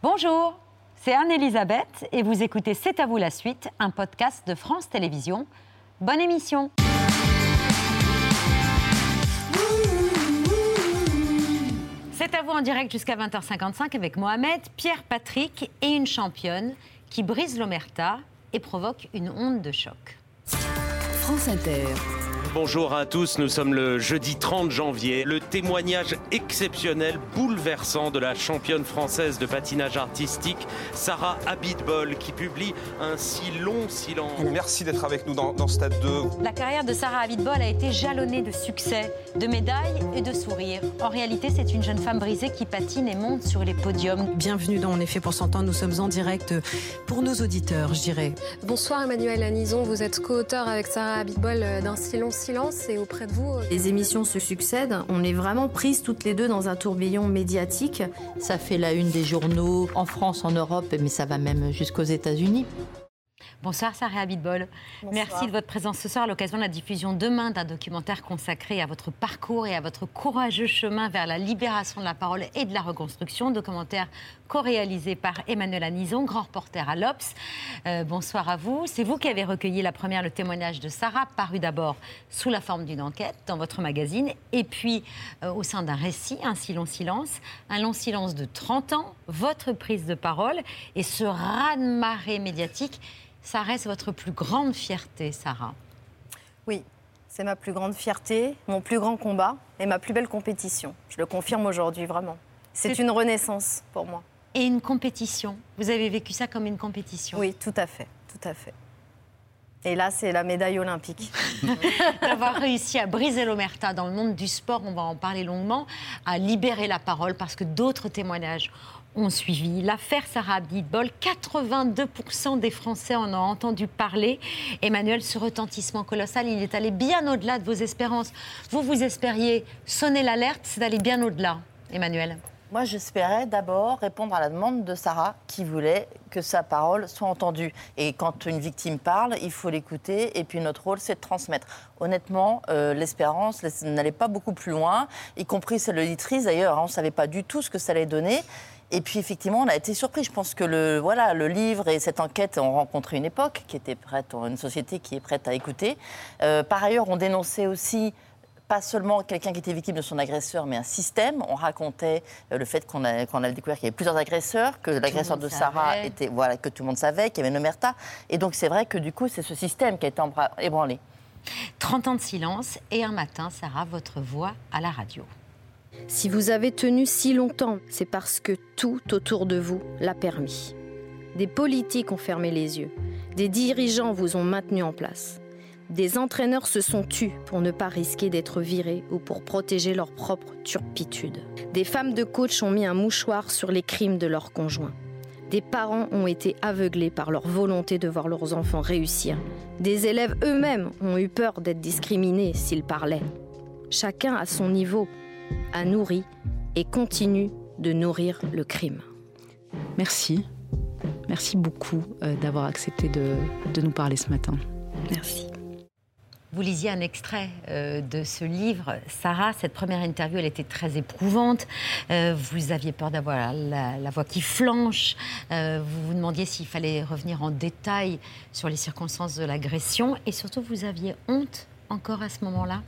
Bonjour, c'est Anne-Elisabeth et vous écoutez C'est à vous la suite, un podcast de France Télévisions. Bonne émission C'est à vous en direct jusqu'à 20h55 avec Mohamed, Pierre Patrick et une championne qui brise l'omerta et provoque une onde de choc. France Inter. Bonjour à tous, nous sommes le jeudi 30 janvier. Le témoignage exceptionnel, bouleversant de la championne française de patinage artistique, Sarah Abitbol, qui publie un si long silence. Merci d'être avec nous dans, dans Stade 2. La carrière de Sarah Abitbol a été jalonnée de succès, de médailles et de sourires. En réalité, c'est une jeune femme brisée qui patine et monte sur les podiums. Bienvenue dans En effet pour s'entendre. Nous sommes en direct pour nos auditeurs, je dirais. Bonsoir Emmanuel Anison, vous êtes co-auteur avec Sarah Abitbol d'un si long silence et auprès de vous. euh, Les émissions se succèdent, on est vraiment prises toutes les deux dans un tourbillon médiatique. Ça fait la une des journaux en France, en Europe, mais ça va même jusqu'aux États-Unis. Bonsoir Sarah Abitbol. Merci de votre présence ce soir à l'occasion de la diffusion demain d'un documentaire consacré à votre parcours et à votre courageux chemin vers la libération de la parole et de la reconstruction. Documentaire co-réalisé par Emmanuel Anison, grand reporter à l'Obs. Euh, bonsoir à vous. C'est vous qui avez recueilli la première le témoignage de Sarah, paru d'abord sous la forme d'une enquête dans votre magazine, et puis euh, au sein d'un récit, un si long silence, un long silence de 30 ans, votre prise de parole et ce raz-de-marée médiatique. Ça reste votre plus grande fierté, Sarah. Oui, c'est ma plus grande fierté, mon plus grand combat et ma plus belle compétition. Je le confirme aujourd'hui, vraiment. C'est une renaissance pour moi. Et une compétition. Vous avez vécu ça comme une compétition. Oui, tout à fait, tout à fait. Et là, c'est la médaille olympique. D'avoir réussi à briser l'omerta dans le monde du sport, on va en parler longuement, à libérer la parole parce que d'autres témoignages ont suivi. L'affaire Sarah Abitbol, 82% des Français en ont entendu parler. Emmanuel, ce retentissement colossal, il est allé bien au-delà de vos espérances. Vous, vous espériez sonner l'alerte, c'est d'aller bien au-delà, Emmanuel. Moi, j'espérais d'abord répondre à la demande de Sarah qui voulait que sa parole soit entendue. Et quand une victime parle, il faut l'écouter. Et puis notre rôle, c'est de transmettre. Honnêtement, euh, l'espérance n'allait pas beaucoup plus loin, y compris celle de l'auditrice d'ailleurs. hein, on ne savait pas du tout ce que ça allait donner. Et puis effectivement, on a été surpris. Je pense que le, voilà, le livre et cette enquête ont rencontré une époque qui était prête, une société qui est prête à écouter. Euh, par ailleurs, on dénonçait aussi pas seulement quelqu'un qui était victime de son agresseur, mais un système. On racontait euh, le fait qu'on a, découvert qu'il y avait plusieurs agresseurs, que l'agresseur de Sarah savait. était, voilà, que tout le monde savait, qu'il y avait une omerta. Et donc c'est vrai que du coup, c'est ce système qui a été ébranlé. 30 ans de silence et un matin, Sarah, votre voix à la radio. Si vous avez tenu si longtemps, c'est parce que tout autour de vous l'a permis. Des politiques ont fermé les yeux, des dirigeants vous ont maintenu en place. Des entraîneurs se sont tus pour ne pas risquer d'être virés ou pour protéger leur propre turpitude. Des femmes de coach ont mis un mouchoir sur les crimes de leurs conjoints. Des parents ont été aveuglés par leur volonté de voir leurs enfants réussir. Des élèves eux-mêmes ont eu peur d'être discriminés s'ils parlaient. Chacun à son niveau a nourri et continue de nourrir le crime. Merci. Merci beaucoup euh, d'avoir accepté de, de nous parler ce matin. Merci. Vous lisiez un extrait euh, de ce livre. Sarah, cette première interview, elle était très éprouvante. Euh, vous aviez peur d'avoir la, la voix qui flanche. Euh, vous vous demandiez s'il fallait revenir en détail sur les circonstances de l'agression. Et surtout, vous aviez honte encore à ce moment-là?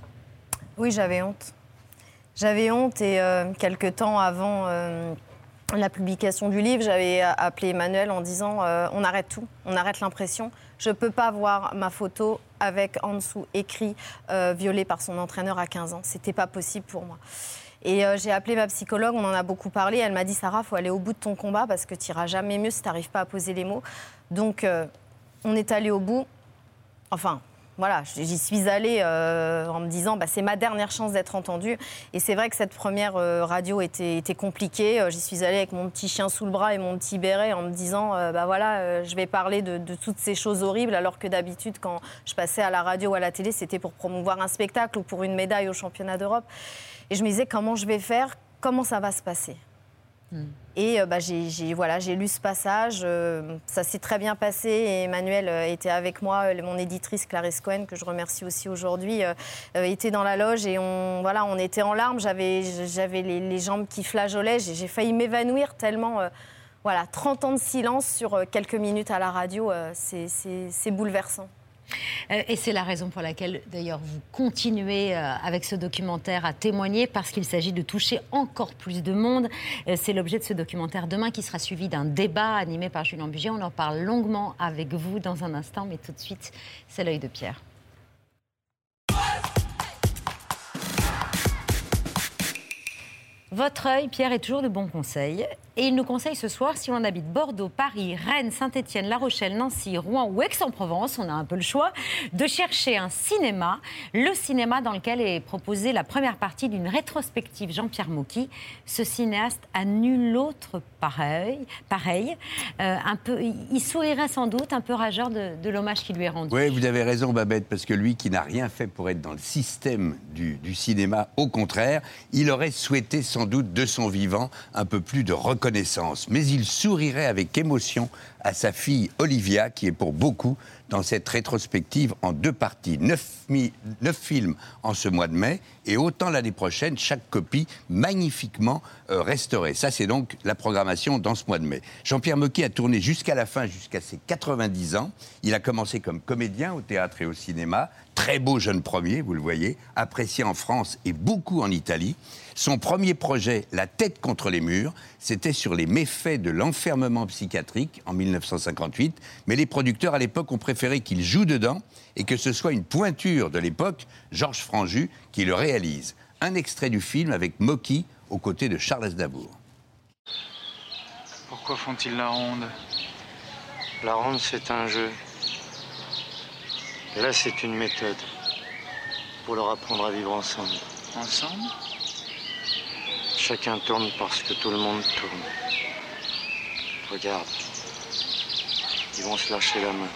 Oui, j'avais honte. J'avais honte et euh, quelques temps avant euh, la publication du livre, j'avais appelé Emmanuel en disant euh, on arrête tout, on arrête l'impression. Je ne peux pas voir ma photo avec en dessous écrit euh, violée par son entraîneur à 15 ans. C'était pas possible pour moi. Et j'ai appelé ma psychologue, on en a beaucoup parlé. Elle m'a dit Sarah, faut aller au bout de ton combat parce que tu iras jamais mieux si tu n'arrives pas à poser les mots. Donc on est allé au bout. Enfin, voilà, j'y suis allée euh, en me disant, bah, c'est ma dernière chance d'être entendue. Et c'est vrai que cette première euh, radio était, compliquée. Euh, J'y suis allée avec mon petit chien sous le bras et mon petit béret en me disant, euh, bah voilà, je vais parler de, de toutes ces choses horribles, alors que d'habitude, quand je passais à la radio ou à la télé, c'était pour promouvoir un spectacle ou pour une médaille au championnat d'Europe. Et je me disais, comment je vais faire? Comment ça va se passer? Et euh, bah, j'ai voilà, lu ce passage, euh, ça s'est très bien passé Emmanuel euh, était avec moi, mon éditrice Clarisse Cohen, que je remercie aussi aujourd'hui, était dans la loge et on, voilà, on était en larmes, j'avais les, les jambes qui flageolaient, j'ai failli m'évanouir tellement... voilà, 30 ans de silence sur quelques minutes à la radio, c'est bouleversant. Euh, et c'est la raison pour laquelle, d'ailleurs, vous continuez euh, avec ce documentaire à témoigner, parce qu'il s'agit de toucher encore plus de monde. Euh, c'est l'objet de ce documentaire demain qui sera suivi d'un débat animé par Julien Bugier. On en parle longuement avec vous dans un instant, mais tout de suite, c'est l'œil de Pierre. Votre œil, Pierre, est toujours de bons conseils. Et il nous conseille ce soir, si on habite Bordeaux, Paris, Rennes, Saint-Étienne, La Rochelle, Nancy, Rouen ou Aix-en-Provence, on a un peu le choix, de chercher un cinéma, le cinéma dans lequel est proposée la première partie d'une rétrospective Jean-Pierre Mocky. Ce cinéaste a nul autre pareil. pareil. Euh, un peu, il sourirait sans doute, un peu rageur de, l'hommage qui lui est rendu. Oui, vous avez raison, Babette, parce que lui qui n'a rien fait pour être dans le système du, du cinéma, au contraire, il aurait souhaité sans doute de son vivant un peu plus de reconnaissance mais il sourirait avec émotion à sa fille Olivia, qui est pour beaucoup dans cette rétrospective en deux parties. Neuf, films en ce mois de mai et autant l'année prochaine, chaque copie magnifiquement euh, restaurée. Ça, c'est donc la programmation dans ce mois de mai. Jean-Pierre Mocky a tourné jusqu'à la fin, jusqu'à ses 90 ans. Il a commencé comme comédien au théâtre et au cinéma. Très beau jeune premier, vous le voyez, apprécié en France et beaucoup en Italie. Son premier projet, La tête contre les murs, c'était sur les méfaits de l'enfermement psychiatrique en 1958, mais les producteurs à l'époque ont préféré qu'il joue dedans et que ce soit une pointure de l'époque, Georges Franju, qui le réalise. Un extrait du film avec Mocky aux côtés de Charles Aznavour. Pourquoi font-ils la ronde? La ronde, c'est un jeu. là, c'est une méthode pour leur apprendre à vivre ensemble. Ensemble? Chacun tourne parce que tout le monde tourne. Regarde. Ils vont se la main.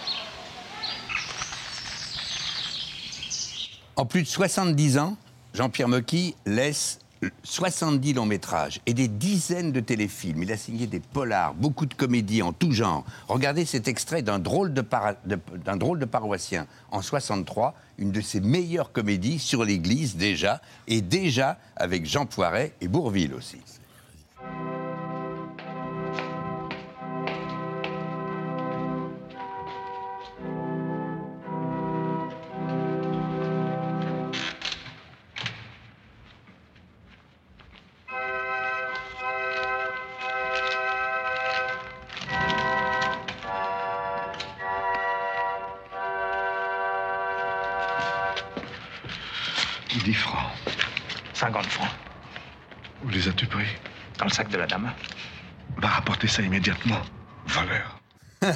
En plus de 70 ans, Jean-Pierre Mocky laisse 70 longs métrages et des dizaines de téléfilms. Il a signé des polars, beaucoup de comédies en tout genre. Regardez cet extrait d'un drôle de, drôle de paroissien en 63, une de ses meilleures comédies sur l'Église déjà, et déjà avec Jean Poiret et Bourville aussi. Voleur.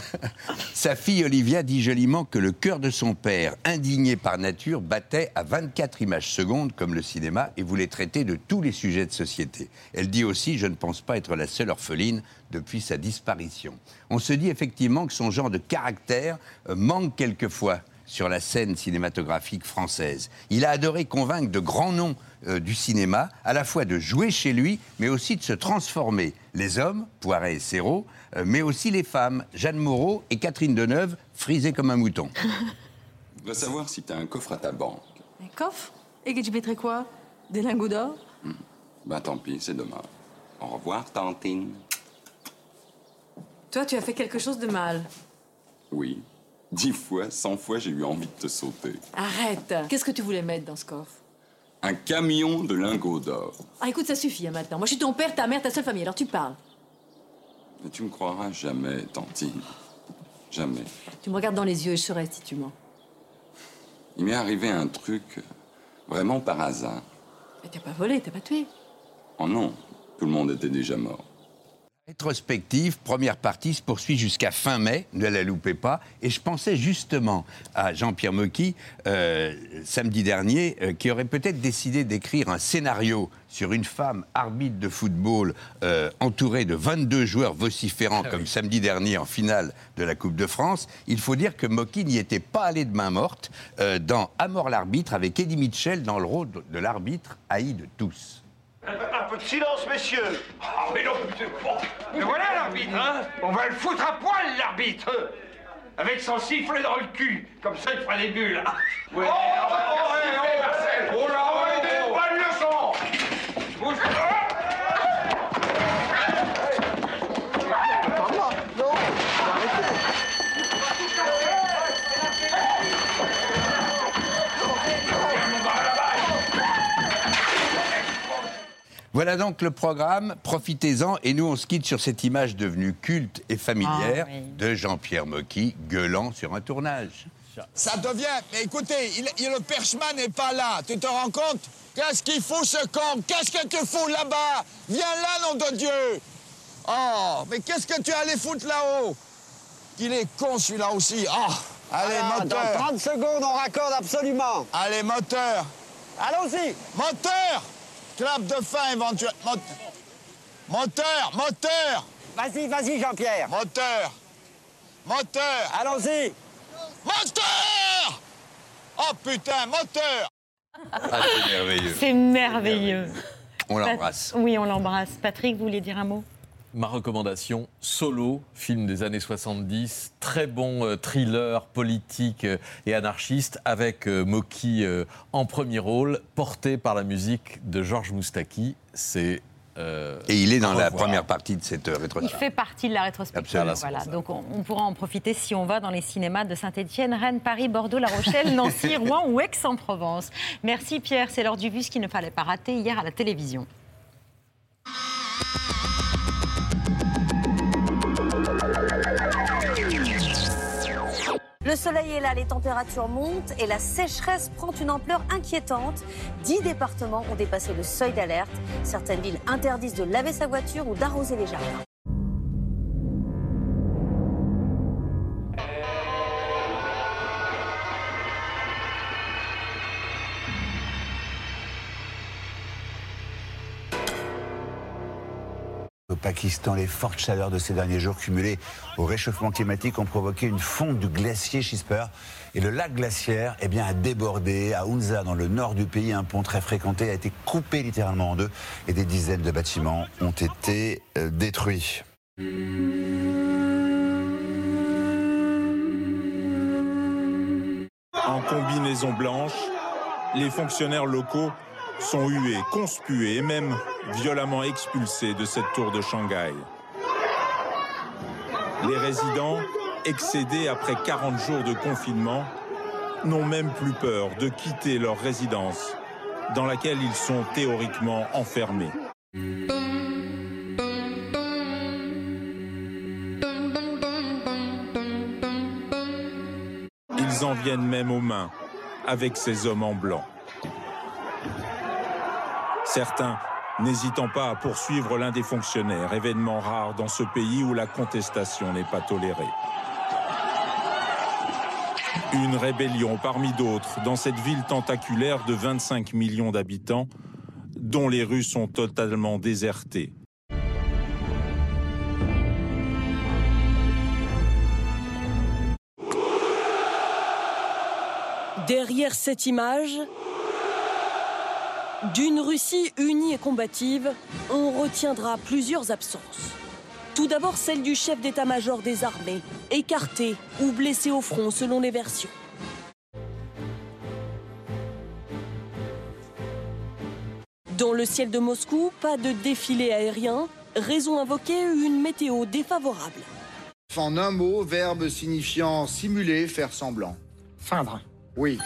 Sa fille Olivia dit joliment que le cœur de son père, indigné par nature, battait à 24 images secondes comme le cinéma et voulait traiter de tous les sujets de société. Elle dit aussi Je ne pense pas être la seule orpheline depuis sa disparition. On se dit effectivement que son genre de caractère euh, manque quelquefois sur la scène cinématographique française. Il a adoré convaincre de grands noms euh, du cinéma, à la fois de jouer chez lui, mais aussi de se transformer. Les hommes, Poiret et Serrault, euh, mais aussi les femmes, Jeanne Moreau et Catherine Deneuve, frisées comme un mouton. Je voudrais savoir si tu as un coffre à ta banque. Un coffre? Et que tu mettrais quoi? Des lingots d'or? Hmm. Ben tant pis, c'est dommage. Au revoir, Tantine. Toi, tu as fait quelque chose de mal. Oui. Dix fois, cent fois, j'ai eu envie de te sauter. Arrête Qu'est-ce que tu voulais mettre dans ce coffre? Un camion de lingots d'or. Ah, écoute, ça suffit hein, maintenant. Moi, je suis ton père, ta mère, ta seule famille, alors tu parles. Mais tu me croiras jamais, Tantine. Jamais. Tu me regardes dans les yeux et je saurai si tu mens. Il m'est arrivé un truc vraiment par hasard. Mais t'as pas volé, t'as pas tué. Oh non, tout le monde était déjà mort. Rétrospective, première partie, se poursuit jusqu'à fin mai, ne la loupez pas. Et je pensais justement à Jean-Pierre Mocky, euh, samedi dernier, euh, qui aurait peut-être décidé d'écrire un scénario sur une femme arbitre de football euh, entourée de 22 joueurs vociférants, ah comme samedi dernier en finale de la Coupe de France. Il faut dire que Mocky n'y était pas allé de main morte dans À mort l'arbitre, avec Eddie Mitchell dans le rôle de l'arbitre haï de tous. Un peu de silence, messieurs. Ah, mais non, Mais voilà l'arbitre, hein. On va le foutre à poil, l'arbitre. Avec son sifflet dans le cul, comme ça il fera des bulles. Ouais. Oh, oh, oh, oh, Marcel. Oh là, Voilà donc le programme, profitez-en. Et nous, on se quitte sur cette image devenue culte et familière Ah, oui. de Jean-Pierre Mocky gueulant sur un tournage. Ça devient. Mais écoutez, il- il- le perchman n'est pas là. Tu te rends compte? Qu'est-ce qu'il fout ce con? Qu'est-ce que tu fous là-bas? Viens là, nom de Dieu Oh, mais qu'est-ce que tu allais foutre là-haut? Il est con celui-là aussi. Oh Allez, Alors, moteur dans 30 secondes, on raccorde absolument. Allez, moteur Allons-y Moteur Clap de fin éventuellement. Moteur Moteur Vas-y, vas-y, Jean-Pierre. Moteur Moteur Allons-y Moteur Oh putain, moteur Ah, c'est merveilleux. C'est merveilleux. On l'embrasse. Pat- Oui, on l'embrasse. Patrick, vous voulez dire un mot? Ma recommandation, Solo, film des années 70, très bon euh, thriller politique euh, et anarchiste avec euh, Moki euh, en premier rôle, porté par la musique de Georges Moustaki. C'est euh, Et il est dans la première partie de cette euh, Il rétrospective. fait partie de la rétrospective. Absolument. Voilà, donc on, on pourra en profiter si on va dans les cinémas de Saint-Étienne, Rennes, Paris, Bordeaux, La Rochelle, Nancy, Rouen ou Aix-en-Provence. Merci Pierre, c'est l'heure du bus qu'il ne fallait pas rater hier à la télévision. Le soleil est là, les températures montent et la sécheresse prend une ampleur inquiétante. Dix départements ont dépassé le seuil d'alerte. Certaines villes interdisent de laver sa voiture ou d'arroser les jardins. Pakistan, les fortes chaleurs de ces derniers jours cumulées au réchauffement climatique ont provoqué une fonte du glacier Chisper. Et le lac glaciaire eh bien, a débordé. À Hunza, dans le nord du pays, un pont très fréquenté a été coupé littéralement en deux et des dizaines de bâtiments ont été euh, détruits. En combinaison blanche, les fonctionnaires locaux sont hués, conspués et même violemment expulsés de cette tour de Shanghai. Les résidents, excédés après 40 jours de confinement, n'ont même plus peur de quitter leur résidence dans laquelle ils sont théoriquement enfermés. Ils en viennent même aux mains avec ces hommes en blanc. Certains n'hésitant pas à poursuivre l'un des fonctionnaires, événement rare dans ce pays où la contestation n'est pas tolérée. Une rébellion parmi d'autres dans cette ville tentaculaire de 25 millions d'habitants dont les rues sont totalement désertées. Derrière cette image, d'une Russie unie et combative, on retiendra plusieurs absences. Tout d'abord celle du chef d'état-major des armées, écarté ou blessé au front selon les versions. Dans le ciel de Moscou, pas de défilé aérien, raison invoquée une météo défavorable. En un mot, verbe signifiant simuler, faire semblant. Feindre. Oui.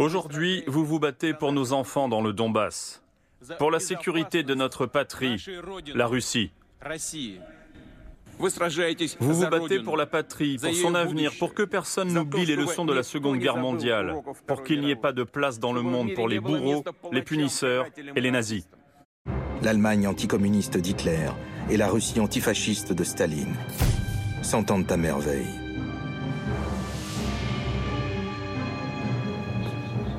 Aujourd'hui, vous vous battez pour nos enfants dans le Donbass, pour la sécurité de notre patrie, la Russie. Vous vous battez pour la patrie, pour son avenir, pour que personne n'oublie les leçons de la Seconde Guerre mondiale, pour qu'il n'y ait pas de place dans le monde pour les bourreaux, les punisseurs et les nazis. L'Allemagne anticommuniste d'Hitler et la Russie antifasciste de Staline s'entendent à merveille.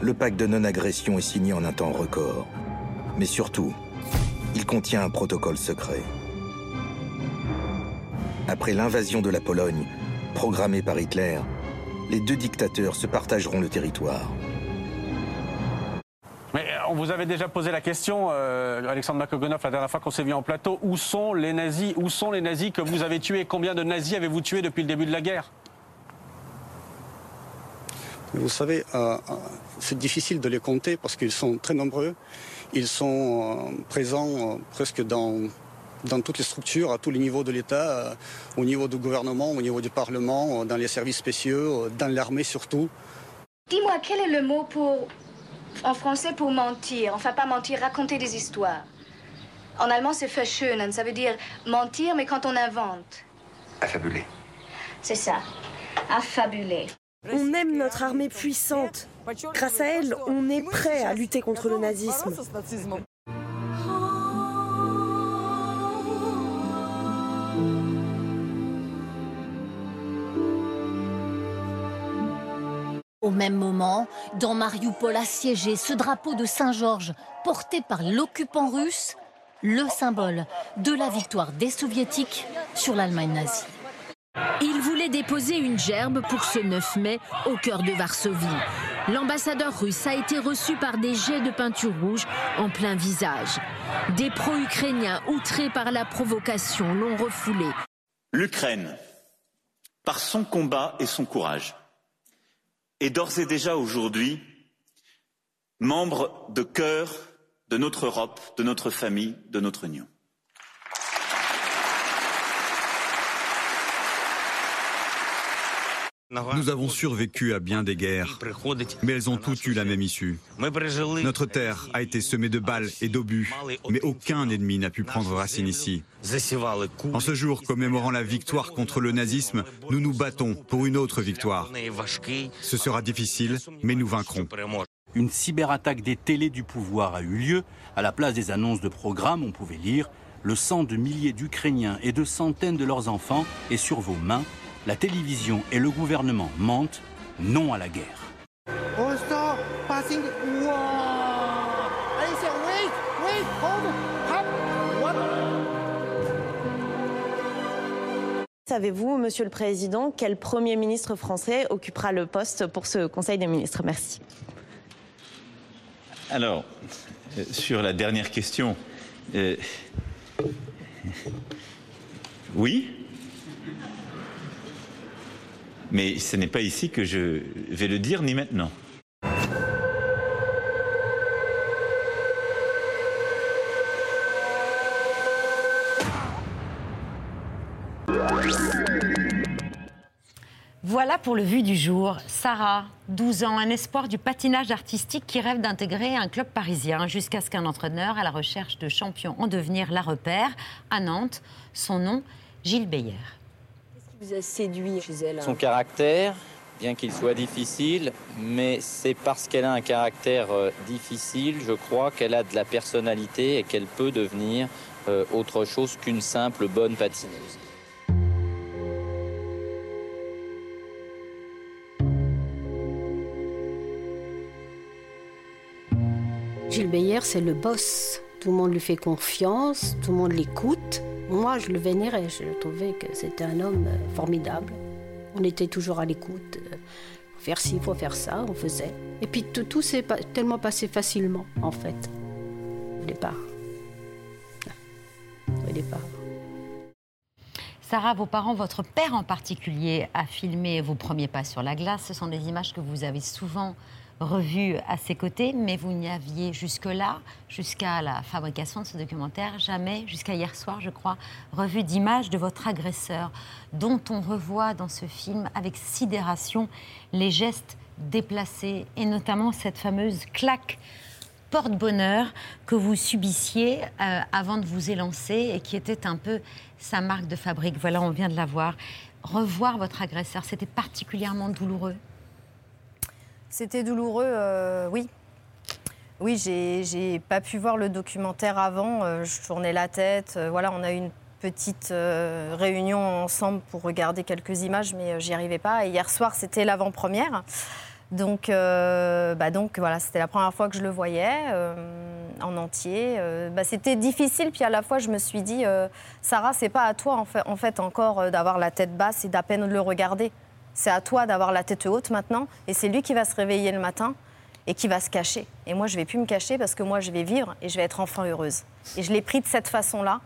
Le pacte de non-agression est signé en un temps record. Mais surtout, il contient un protocole secret. Après l'invasion de la Pologne, programmée par Hitler, les deux dictateurs se partageront le territoire. Mais on vous avait déjà posé la question, euh, Alexandre Makogonov, la dernière fois qu'on s'est vu en plateau. Où sont les nazis? Où sont les nazis que vous avez tués? Combien de nazis avez-vous tués depuis le début de la guerre? Vous savez, euh, euh, c'est difficile de les compter parce qu'ils sont très nombreux. Ils sont euh, présents euh, presque dans, dans toutes les structures, à tous les niveaux de l'État, euh, au niveau du gouvernement, au niveau du Parlement, euh, dans les services spéciaux, euh, dans l'armée surtout. Dis-moi, quel est le mot pour, en français pour mentir? Enfin, pas mentir, raconter des histoires. En allemand, c'est verschönen. Ça veut dire mentir, mais quand on invente. Affabulé. C'est ça. Affabuler. On aime notre armée puissante. Grâce à elle, on est prêt à lutter contre le nazisme. Au même moment, dans Mariupol assiégé, ce drapeau de Saint-Georges, porté par l'occupant russe, le symbole de la victoire des soviétiques sur l'Allemagne nazie. Il voulait déposer une gerbe pour ce 9 mai au cœur de Varsovie. L'ambassadeur russe a été reçu par des jets de peinture rouge en plein visage. Des pro-ukrainiens outrés par la provocation l'ont refoulé. L'Ukraine, par son combat et son courage, est d'ores et déjà aujourd'hui membre de cœur de notre Europe, de notre famille, de notre Union. Nous avons survécu à bien des guerres, mais elles ont toutes eu la même issue. Notre terre a été semée de balles et d'obus, mais aucun ennemi n'a pu prendre racine ici. En ce jour commémorant la victoire contre le nazisme, nous nous battons pour une autre victoire. Ce sera difficile, mais nous vaincrons. Une cyberattaque des télés du pouvoir a eu lieu. À la place des annonces de programmes, on pouvait lire Le sang de milliers d'Ukrainiens et de centaines de leurs enfants est sur vos mains la télévision et le gouvernement mentent, non à la guerre. Savez-vous, Monsieur le Président, quel Premier ministre français occupera le poste pour ce Conseil des ministres? Merci. Alors, euh, sur la dernière question, euh, oui, mais ce n'est pas ici que je vais le dire, ni maintenant. Voilà pour le vu du jour. Sarah, 12 ans, un espoir du patinage artistique qui rêve d'intégrer un club parisien jusqu'à ce qu'un entraîneur à la recherche de champions en devenir la repère à Nantes. Son nom, Gilles Beyer vous a séduit chez elle Son caractère, bien qu'il soit difficile, mais c'est parce qu'elle a un caractère euh, difficile, je crois, qu'elle a de la personnalité et qu'elle peut devenir euh, autre chose qu'une simple bonne patineuse. Gilles Beyer, c'est le boss. Tout le monde lui fait confiance, tout le monde l'écoute. Moi, je le vénérais, je trouvais que c'était un homme euh, formidable. On était toujours à l'écoute. Euh, faire ci, faut faire ça, on faisait. Et puis tout, tout s'est tellement passé facilement, en fait, au départ. Au départ. Sarah, vos parents, votre père en particulier, a filmé vos premiers pas sur la glace. Ce sont des images que vous avez souvent revu à ses côtés, mais vous n'y aviez jusque-là, jusqu'à la fabrication de ce documentaire, jamais, jusqu'à hier soir, je crois, revu d'image de votre agresseur, dont on revoit dans ce film avec sidération les gestes déplacés, et notamment cette fameuse claque porte-bonheur que vous subissiez euh, avant de vous élancer et qui était un peu sa marque de fabrique. Voilà, on vient de la voir. Revoir votre agresseur, c'était particulièrement douloureux c'était douloureux, euh, oui. Oui, j'ai pas pu voir le documentaire avant. Euh, je tournais la tête. Euh, voilà, on a eu une petite réunion ensemble pour regarder quelques images, mais j'y arrivais pas. Hier soir, c'était l'avant-première. Donc, bah donc voilà, c'était la première fois que je le voyais en entier. Bah, c'était difficile, puis à la fois je me suis dit, Sarah, c'est pas à toi en fait, en fait encore d'avoir la tête basse et d'à peine le regarder. C'est à toi d'avoir la tête haute maintenant. Et c'est lui qui va se réveiller le matin et qui va se cacher. Et moi, je vais plus me cacher parce que moi, je vais vivre et je vais être enfin heureuse. Et je l'ai pris de cette façon-là.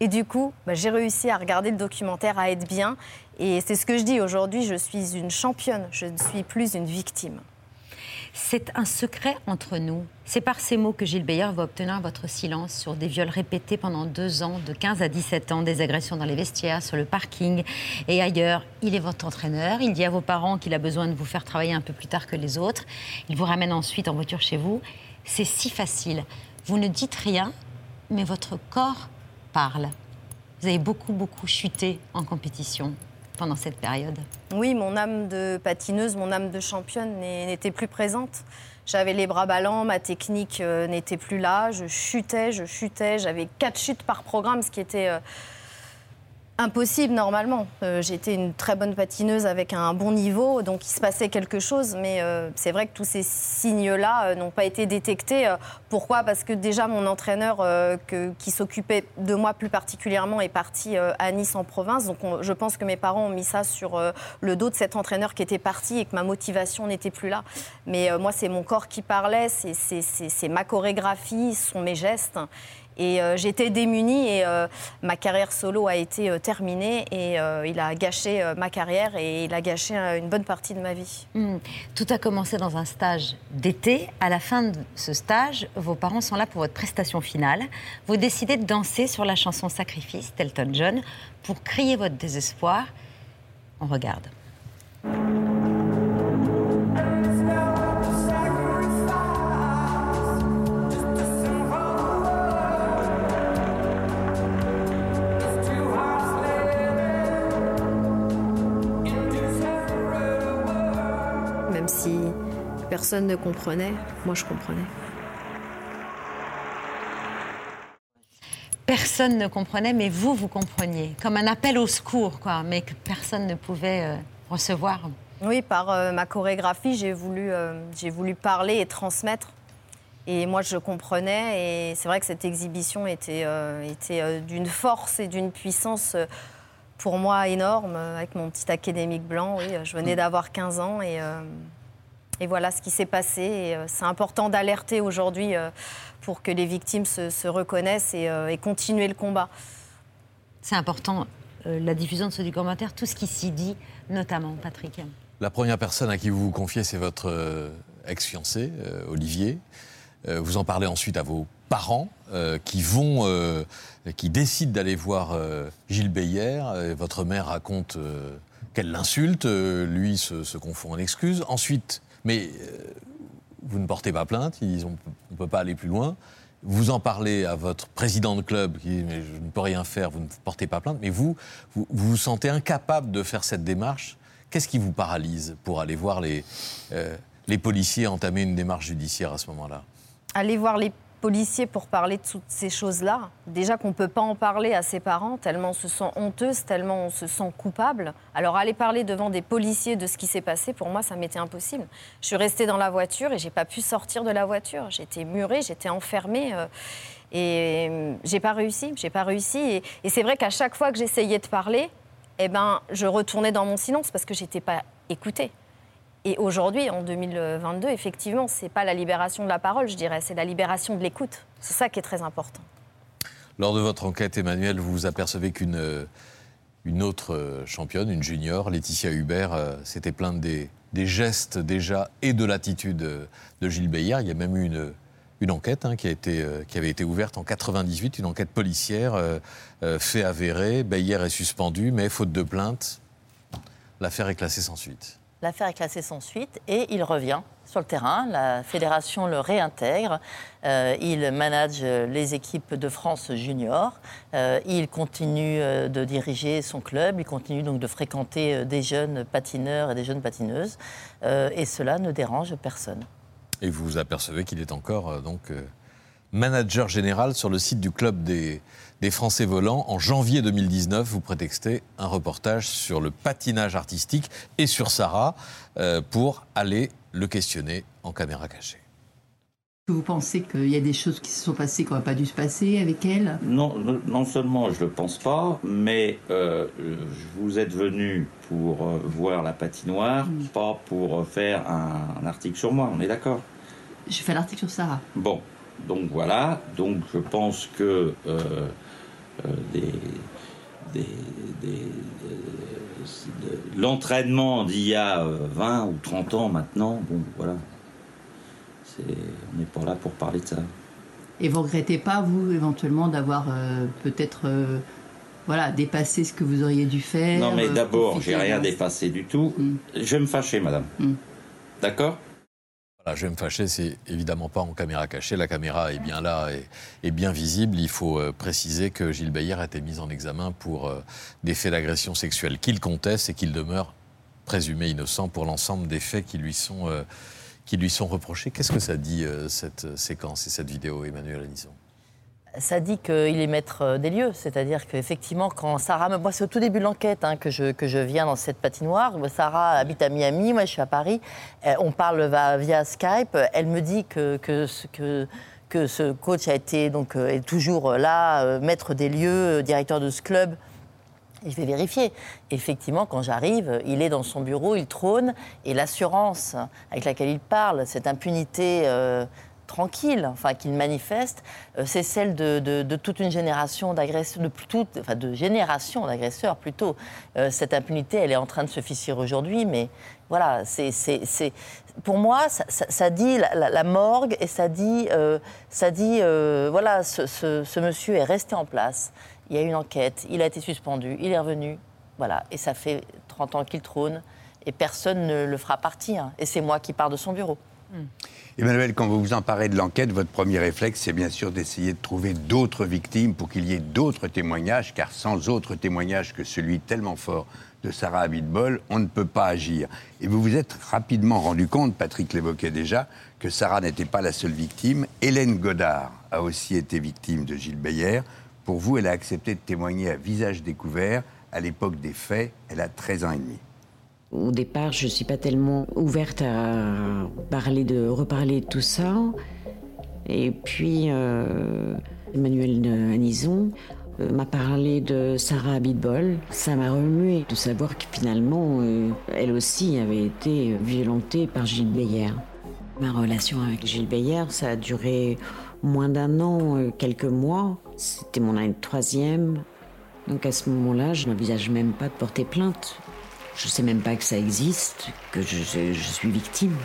Et du coup, bah, j'ai réussi à regarder le documentaire, à être bien. Et c'est ce que je dis aujourd'hui, je suis une championne, je ne suis plus une victime. C'est un secret entre nous. C'est par ces mots que Gilles Beyer va obtenir votre silence sur des viols répétés pendant deux ans, de 15 à 17 ans, des agressions dans les vestiaires, sur le parking et ailleurs. Il est votre entraîneur. Il dit à vos parents qu'il a besoin de vous faire travailler un peu plus tard que les autres. Il vous ramène ensuite en voiture chez vous. C'est si facile. Vous ne dites rien mais votre corps parle. Vous avez beaucoup, beaucoup chuté en compétition pendant cette période. Oui, mon âme de patineuse, mon âme de championne n'était plus présente. J'avais les bras ballants, ma technique euh, n'était plus là, je chutais, je chutais, j'avais quatre chutes par programme, ce qui était euh, impossible normalement. Euh, j'étais une très bonne patineuse avec un bon niveau, donc il se passait quelque chose, mais euh, c'est vrai que tous ces signes-là euh, n'ont pas été détectés. pourquoi? Parce que déjà mon entraîneur qui s'occupait de moi plus particulièrement est parti à Nice en province, donc je pense que mes parents ont mis ça sur le dos de cet entraîneur qui était parti et que ma motivation n'était plus là. Mais moi c'est mon corps qui parlait, c'est ma chorégraphie, ce sont mes gestes. Et euh, j'étais démunie et euh, ma carrière solo a été euh, terminée et il a gâché ma carrière et il a gâché une bonne partie de ma vie. Hmm. Tout a commencé dans un stage d'été. À la fin de ce stage, vos parents sont là pour votre prestation finale. Vous décidez de danser sur la chanson Sacrifice d'Elton John pour crier votre désespoir. On regarde. Personne ne comprenait, moi je comprenais. Personne ne comprenait, mais vous, vous compreniez. Comme un appel au secours, quoi, mais que personne ne pouvait euh, recevoir. Oui, par euh, ma chorégraphie, j'ai voulu, euh, j'ai voulu parler et transmettre. Et moi, je comprenais. Et c'est vrai que cette exhibition était, était d'une force et d'une puissance pour moi énorme, avec mon petit académique blanc. Oui, je venais d'avoir 15 ans et et voilà ce qui s'est passé. Euh, c'est important d'alerter aujourd'hui euh, pour que les victimes se, reconnaissent et, euh, et, continuer le combat. C'est important, la diffusion de ce documentaire, tout ce qui s'y dit, notamment, Patrick. La première personne à qui vous vous confiez, c'est votre ex-fiancé, Olivier. vous en parlez ensuite à vos parents qui vont, qui décident d'aller voir Gilles Beyer. votre mère raconte qu'elle l'insulte, lui se, se confond en excuses. Ensuite, mais euh, vous ne portez pas plainte, ils on ne peut pas aller plus loin. Vous en parlez à votre président de club qui dit mais je ne peux rien faire, vous ne portez pas plainte, mais vous, vous vous, sentez incapable de faire cette démarche. Qu'est-ce qui vous paralyse pour aller voir les, euh, les policiers entamer une démarche judiciaire à ce moment-là? Aller voir les policiers pour parler de toutes ces choses-là. Déjà qu'on ne peut pas en parler à ses parents, tellement on se sent honteuse, tellement on se sent coupable. Alors aller parler devant des policiers de ce qui s'est passé, pour moi, ça m'était impossible. Je suis restée dans la voiture et j'ai pas pu sortir de la voiture. J'étais murée, j'étais enfermée. Euh, et euh, j'ai pas réussi, j'ai pas réussi. Et, et c'est vrai qu'à chaque fois que j'essayais de parler, eh ben, je retournais dans mon silence parce que j'étais pas écoutée. Et aujourd'hui, en 2022, effectivement, ce n'est pas la libération de la parole, je dirais, c'est la libération de l'écoute. C'est ça qui est très important. Lors de votre enquête, Emmanuel, vous vous apercevez qu'une euh, autre euh, championne, une junior, Laetitia Hubert, euh, s'était plainte des, gestes déjà et de l'attitude de Gilles Beyer. Il y a même eu une, enquête hein, qui, avait été ouverte en 98, une enquête policière, fait avéré. Beyer est suspendu, mais faute de plainte, l'affaire est classée sans suite. L'affaire est classée sans suite et il revient sur le terrain. La fédération le réintègre. Euh, il manage les équipes de France junior. Euh, il continue euh, de diriger son club. Il continue donc de fréquenter des jeunes patineurs et des jeunes patineuses. et cela ne dérange personne. Et vous vous apercevez qu'il est encore donc manager général sur le site du club des, des Français volants. En janvier 2019, vous prétextez un reportage sur le patinage artistique et sur Sarah euh, pour aller le questionner en caméra cachée. Vous pensez qu'il y a des choses qui se sont passées qui n'auraient pas dû se passer avec elle? Non, non seulement je ne le pense pas, mais euh, vous êtes venu pour euh, voir la patinoire, pas pour faire un, article sur moi, on est d'accord? J'ai fait l'article sur Sarah. Bon, donc voilà, donc je pense que euh, des, l'entraînement d'il y a 20 euh, ou 30 ans maintenant, bon voilà, on n'est pas là pour parler de ça. Et vous regrettez pas, vous, éventuellement, d'avoir euh, peut-être voilà, dépassé ce que vous auriez dû faire Non, mais d'abord, j'ai rien dépassé du tout. Hmm. Je vais me fâcher, madame. Hmm. D'accord? Je vais me fâcher, c'est évidemment pas en caméra cachée. La caméra est bien là et, bien visible. Il faut euh, préciser que Gilles Bayer a été mis en examen pour euh, des faits d'agression sexuelle qu'il conteste et qu'il demeure présumé innocent pour l'ensemble des faits qui lui sont, euh, qui lui sont reprochés. Qu'est-ce que ça dit, cette séquence et cette vidéo, Emmanuel Anison ça dit qu'il est maître des lieux. C'est-à-dire qu'effectivement, quand Sarah. Moi, c'est au tout début de l'enquête hein, que, je, que je viens dans cette patinoire. Sarah habite à Miami, moi, je suis à Paris. Euh, on parle via Skype. Elle me dit que, que, que, ce coach a été, donc, euh, est toujours là, euh, maître des lieux, directeur de ce club. Et je vais vérifier. Effectivement, quand j'arrive, il est dans son bureau, il trône, et l'assurance avec laquelle il parle, cette impunité tranquille, enfin qu'il manifeste, euh, c'est celle de, toute une génération d'agresseurs, de enfin de génération d'agresseurs plutôt. Euh, cette impunité, elle est en train de se fissure aujourd'hui, mais voilà, c'est, pour moi, ça, dit la, morgue et ça dit, euh, ça dit, voilà, ce, ce, monsieur est resté en place. Il y a eu une enquête, il a été suspendu, il est revenu, voilà, et ça fait 30 ans qu'il trône et personne ne le fera partir. Et c'est moi qui pars de son bureau. Hmm. Emmanuel, quand vous vous emparez de l'enquête, votre premier réflexe, c'est bien sûr d'essayer de trouver d'autres victimes pour qu'il y ait d'autres témoignages, car sans autres témoignages que celui tellement fort de Sarah Abitbol, on ne peut pas agir. Et vous vous êtes rapidement rendu compte, Patrick l'évoquait déjà, que Sarah n'était pas la seule victime. Hélène Godard a aussi été victime de Gilles Beyer. Pour vous, elle a accepté de témoigner à visage découvert. À l'époque des faits, elle a 13 ans et demi. Au départ, je ne suis pas tellement ouverte à parler de, reparler de tout ça. Et puis, euh, Emmanuel Anison euh, m'a parlé de Sarah Abitbol. Ça m'a remué de savoir que finalement, euh, elle aussi avait été violentée par Gilles Beyer. Ma relation avec Gilles Beyer, ça a duré moins d'un an, quelques mois. C'était mon année de troisième. Donc à ce moment-là, je n'envisage même pas de porter plainte. Je ne sais même pas que ça existe, que je, suis victime.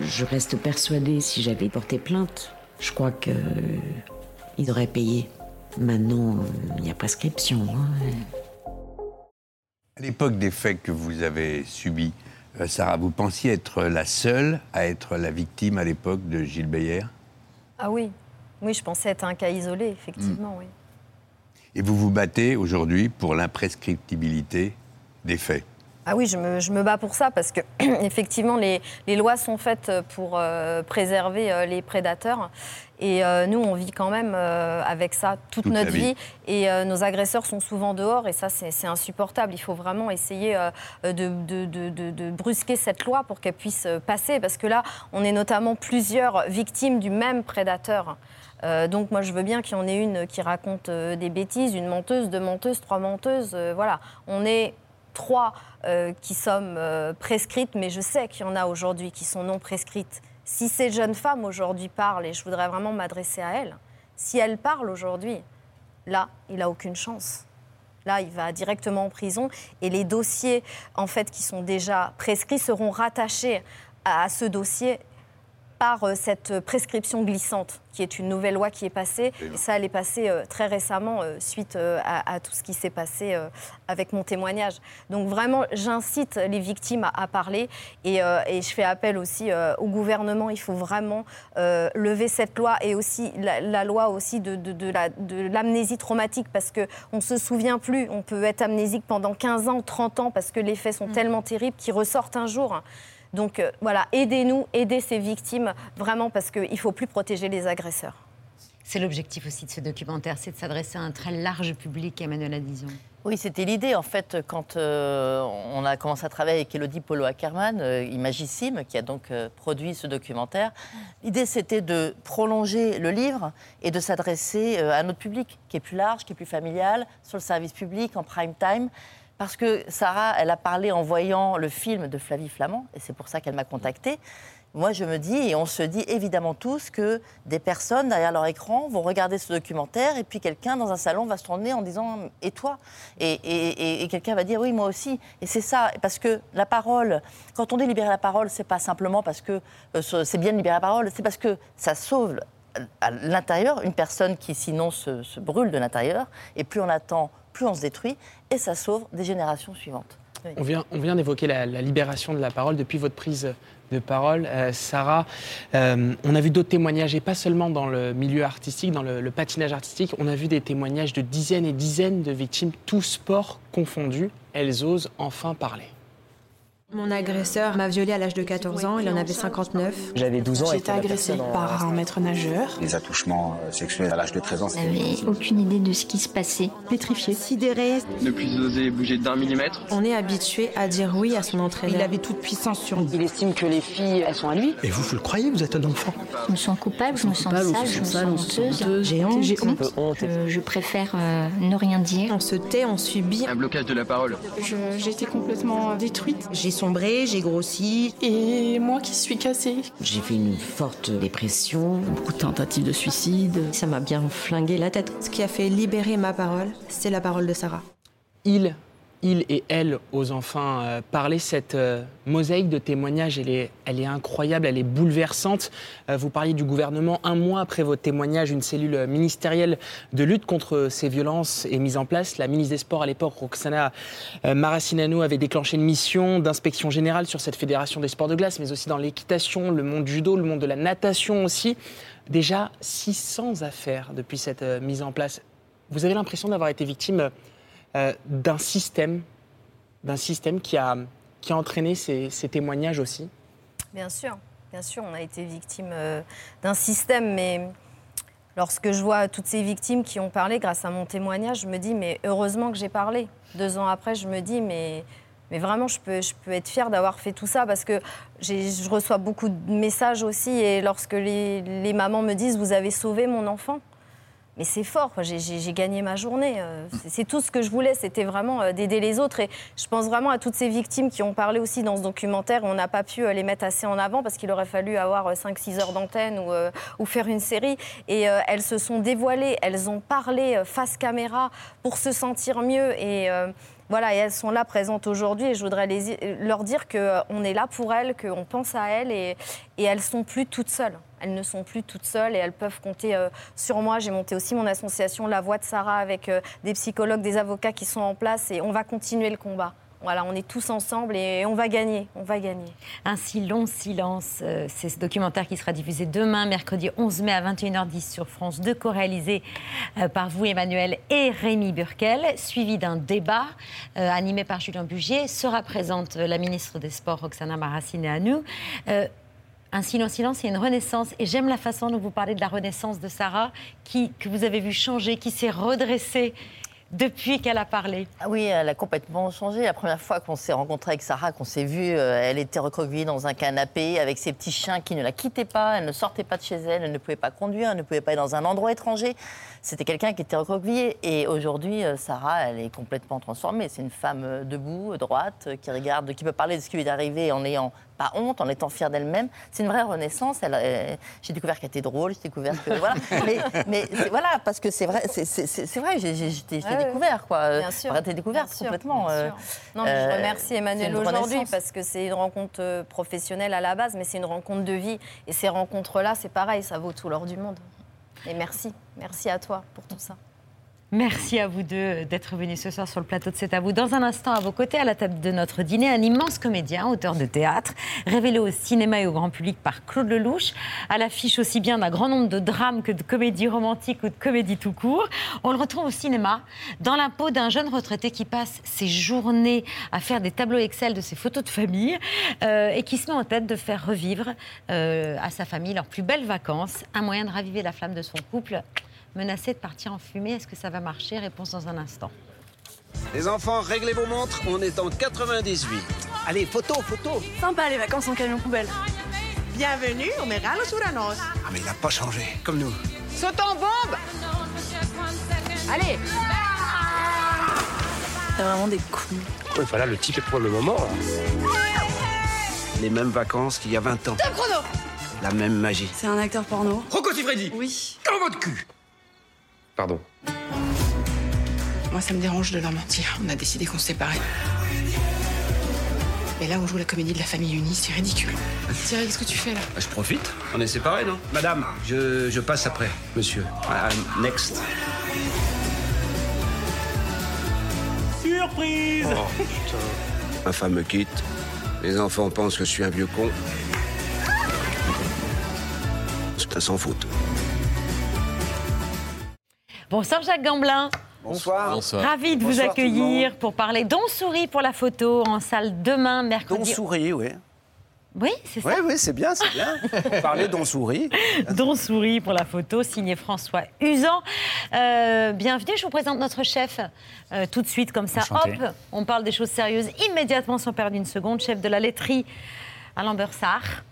Je reste persuadée, si j'avais porté plainte, je crois qu'il euh, aurait payé. Maintenant, il y a prescription. Hein. À l'époque des faits que vous avez subis, euh, Sarah, vous pensiez être la seule à être la victime à l'époque de Gilles Beyer? Ah oui, oui, je pensais être un cas isolé, effectivement, oui. Et vous vous battez aujourd'hui pour l'imprescriptibilité des faits. Ah oui, je me, bats pour ça parce que effectivement les, lois sont faites pour euh, préserver euh, les prédateurs et euh, nous on vit quand même avec ça toute, notre vie. et nos agresseurs sont souvent dehors et ça c'est insupportable. Il faut vraiment essayer de, de, brusquer cette loi pour qu'elle puisse passer parce que là on est notamment plusieurs victimes du même prédateur. Euh, donc moi je veux bien qu'il y en ait une qui raconte euh, des bêtises, une menteuse, deux menteuses, trois menteuses. Euh, voilà, on est trois qui sommes prescrites, mais je sais qu'il y en a aujourd'hui qui sont non prescrites. Si ces jeunes femmes aujourd'hui parlent, et je voudrais vraiment m'adresser à elles, si elles parlent aujourd'hui, là, il n'a aucune chance. Là, il va directement en prison et les dossiers, en fait, qui sont déjà prescrits seront rattachés à ce dossier par euh, cette prescription glissante, qui est une nouvelle loi qui est passée. Et ça, elle est passée euh, très récemment euh, suite à, tout ce qui s'est passé avec mon témoignage. Donc vraiment, j'incite les victimes à, parler et, je fais appel aussi au gouvernement. Il faut vraiment lever cette loi et aussi la, loi aussi de, de l'amnésie traumatique parce qu'on ne se souvient plus. On peut être amnésique pendant 15 ans, 30 ans parce que les faits sont mm. tellement terribles qu'ils ressortent un jour. Donc euh, voilà, aidez-nous, aidez ces victimes, vraiment, parce qu'il ne faut plus protéger les agresseurs. C'est l'objectif aussi de ce documentaire, c'est de s'adresser à un très large public, Emmanuel Adison. Oui, c'était l'idée, en fait, quand euh, on a commencé à travailler avec Elodie Polo Ackerman, euh, Imagissime, qui a donc produit ce documentaire. L'idée, c'était de prolonger le livre et de s'adresser à notre public, qui est plus large, qui est plus familial, sur le service public, en prime time. Parce que Sarah, elle a parlé en voyant le film de Flavie Flamand, et c'est pour ça qu'elle m'a contactée. Moi, je me dis, et on se dit évidemment tous, que des personnes derrière leur écran vont regarder ce documentaire, et puis quelqu'un dans un salon va se tourner en disant Et toi? Et, quelqu'un va dire Oui, moi aussi. Et c'est ça, parce que la parole, quand on dit libérer la parole, c'est pas simplement parce que euh, c'est bien de libérer la parole, c'est parce que ça sauve à l'intérieur une personne qui sinon se, se brûle de l'intérieur, et plus on attend, plus on se détruit, et ça sauve des générations suivantes. On vient, on vient d'évoquer la, libération de la parole depuis votre prise de parole. Euh, Sarah, euh, on a vu d'autres témoignages, et pas seulement dans le milieu artistique, dans le, patinage artistique, on a vu des témoignages de dizaines et dizaines de victimes, tous sports confondus. Elles osent enfin parler. Mon agresseur m'a violée à l'âge de 14 ans, il en avait 59. J'avais 12 ans. J'ai été agressée par un maître nageur. Les attouchements euh, sexuels à l'âge de 13 ans. Je n'avais aucune idée de ce qui se passait. Pétrifiée, sidérée. Ne plus oser bouger d'un millimètre. On est habitué à dire oui à son entraîneur. Il avait toute puissance sur nous. Il estime que les filles, elles sont à lui. Et vous, vous le croyez, vous êtes un enfant? Je me sens coupable, je me sens sale, je me sens honteuse. J'ai honte. J'ai honte. je préfère euh, ne rien dire. On se tait, on subit. Un blocage de la parole. J'étais complètement détruite. J'ai sombré, j'ai grossi et moi qui suis cassée. J'ai fait une forte dépression, beaucoup de tentatives de suicide. Ça m'a bien flingué la tête. Ce qui a fait libérer ma parole, c'est la parole de Sarah. Il il et elle osent enfin euh, parler. Cette euh, mosaïque de témoignages, elle est, incroyable, elle est bouleversante. Euh, vous parliez du gouvernement. Un mois après votre témoignage, une cellule ministérielle de lutte contre ces violences est mise en place. La ministre des Sports à l'époque, Roxana Maracineanu, avait déclenché une mission d'inspection générale sur cette fédération des sports de glace, mais aussi dans l'équitation, le monde du judo, le monde de la natation aussi. Déjà 600 affaires depuis cette mise en place. Vous avez l'impression d'avoir été victime euh, d'un système, d'un système qui a, qui a entraîné ces, témoignages aussi Bien sûr, bien sûr, on a été victime euh, d'un système, mais lorsque je vois toutes ces victimes qui ont parlé grâce à mon témoignage, je me dis, mais heureusement que j'ai parlé. Deux ans après, je me dis, mais mais vraiment, je peux, je peux être fière d'avoir fait tout ça parce que je reçois beaucoup de messages aussi. Et lorsque les, les, mamans me disent Vous avez sauvé mon enfant, mais c'est fort, j'ai gagné ma journée. Euh, c'est tout ce que je voulais, c'était vraiment euh, d'aider les autres. Et je pense vraiment à toutes ces victimes qui ont parlé aussi dans ce documentaire. On n'a pas pu euh, les mettre assez en avant parce qu'il aurait fallu avoir 5-6 heures d'antenne ou, ou, faire une série. Et elles se sont dévoilées, elles ont parlé face caméra pour se sentir mieux. Et voilà, et elles sont là présentes aujourd'hui et je voudrais leur dire qu'on est là pour elles, qu'on pense à elles et, elles sont plus toutes seules. Elles ne sont plus toutes seules et elles peuvent compter euh, sur moi. J'ai monté aussi mon association La Voix de Sarah avec euh, des psychologues, des avocats qui sont en place et on va continuer le combat. Voilà, on est tous ensemble et on va gagner, on va gagner. Un si long silence, euh, c'est ce documentaire qui sera diffusé demain, mercredi 11 mai à 21h10 sur France 2, co-réalisé euh, par vous, Emmanuel, et Rémi Burkel, suivi d'un débat euh, animé par Julien Bugier. Sera présente la ministre des Sports, Roxana Maracineanu. à nous. un silence, silence, et une renaissance. Et j'aime la façon dont vous parlez de la renaissance de Sarah, que vous avez vu changer, qui s'est redressée depuis qu'elle a parlé ah Oui, elle a complètement changé. La première fois qu'on s'est rencontré avec Sarah, qu'on s'est vu, euh, elle était recroquevillée dans un canapé avec ses petits chiens qui ne la quittaient pas. Elle ne sortait pas de chez elle, elle ne pouvait pas conduire, elle ne pouvait pas aller dans un endroit étranger. C'était quelqu'un qui était recroquevillé. Et aujourd'hui, euh, Sarah, elle est complètement transformée. C'est une femme euh, debout, droite, qui regarde, qui peut parler de ce qui lui est arrivé en ayant pas honte, en étant fière d'elle-même. C'est une vraie renaissance. Elle, j'ai découvert qu'elle était drôle, j'ai découvert que voilà. mais, voilà, parce que c'est vrai, c'est, vrai. J'ai, découvert quoi. Bien sûr. T'es découvert complètement. Euh, non, mais je remercie Emmanuel aujourd'hui parce que c'est une rencontre euh, professionnelle à la base, mais c'est une rencontre de vie. Et ces rencontres-là, c'est pareil, ça vaut tout l'or du monde. Et merci, merci à toi pour tout ça. Merci à vous deux d'être venus ce soir sur le plateau de C'est à vous. Dans un instant, à vos côtés, à la table de notre dîner, un immense comédien, auteur de théâtre, révélé au cinéma et au grand public par Claude Lelouch, à l'affiche aussi bien d'un grand nombre de drames que de comédies romantiques ou de comédies tout court. On le retrouve au cinéma, dans la peau d'un jeune retraité qui passe ses journées à faire des tableaux Excel de ses photos de famille euh, et qui se met en tête de faire revivre euh, à sa famille leurs plus belles vacances, un moyen de raviver la flamme de son couple menacé de partir en fumée. Est-ce que ça va marcher? Réponse dans un instant. Les enfants, réglez vos montres, on est en 98. Allez, photo, photo Sympa les vacances en camion poubelle. Bienvenue au Meralo Suranos. Ah mais il n'a pas changé, comme nous. Saute en bombe Allez C'est vraiment des coups. voilà, le type est pour le moment. Les mêmes vacances qu'il y a 20 ans. Top chrono La même magie. C'est un acteur porno. Rocco Freddy Oui. Dans votre cul Pardon. Moi, ça me dérange de leur mentir. On a décidé qu'on se séparait. Mais là, on joue la comédie de la famille unie, c'est ridicule. Thierry, qu'est-ce que tu fais là bah, Je profite. On est séparés, non? Madame, je, passe après, monsieur. next. Surprise oh, putain. Ma femme me quitte. Les enfants pensent que je suis un vieux con. C'est un sans faute. Bonsoir Jacques Gamblin. Bonsoir. Ravi de vous Bonsoir accueillir pour parler Don Souris pour la photo en salle demain, mercredi. Don Souris, oui. Oui, c'est ça. Oui, oui, c'est bien, c'est bien. Parler Don Souris. Don Souris pour la photo, signé François Usan. Euh, bienvenue, je vous présente notre chef euh, tout de suite, comme ça. Enchanté. Hop, on parle des choses sérieuses immédiatement sans perdre une seconde. Chef de la laiterie à Lambersart.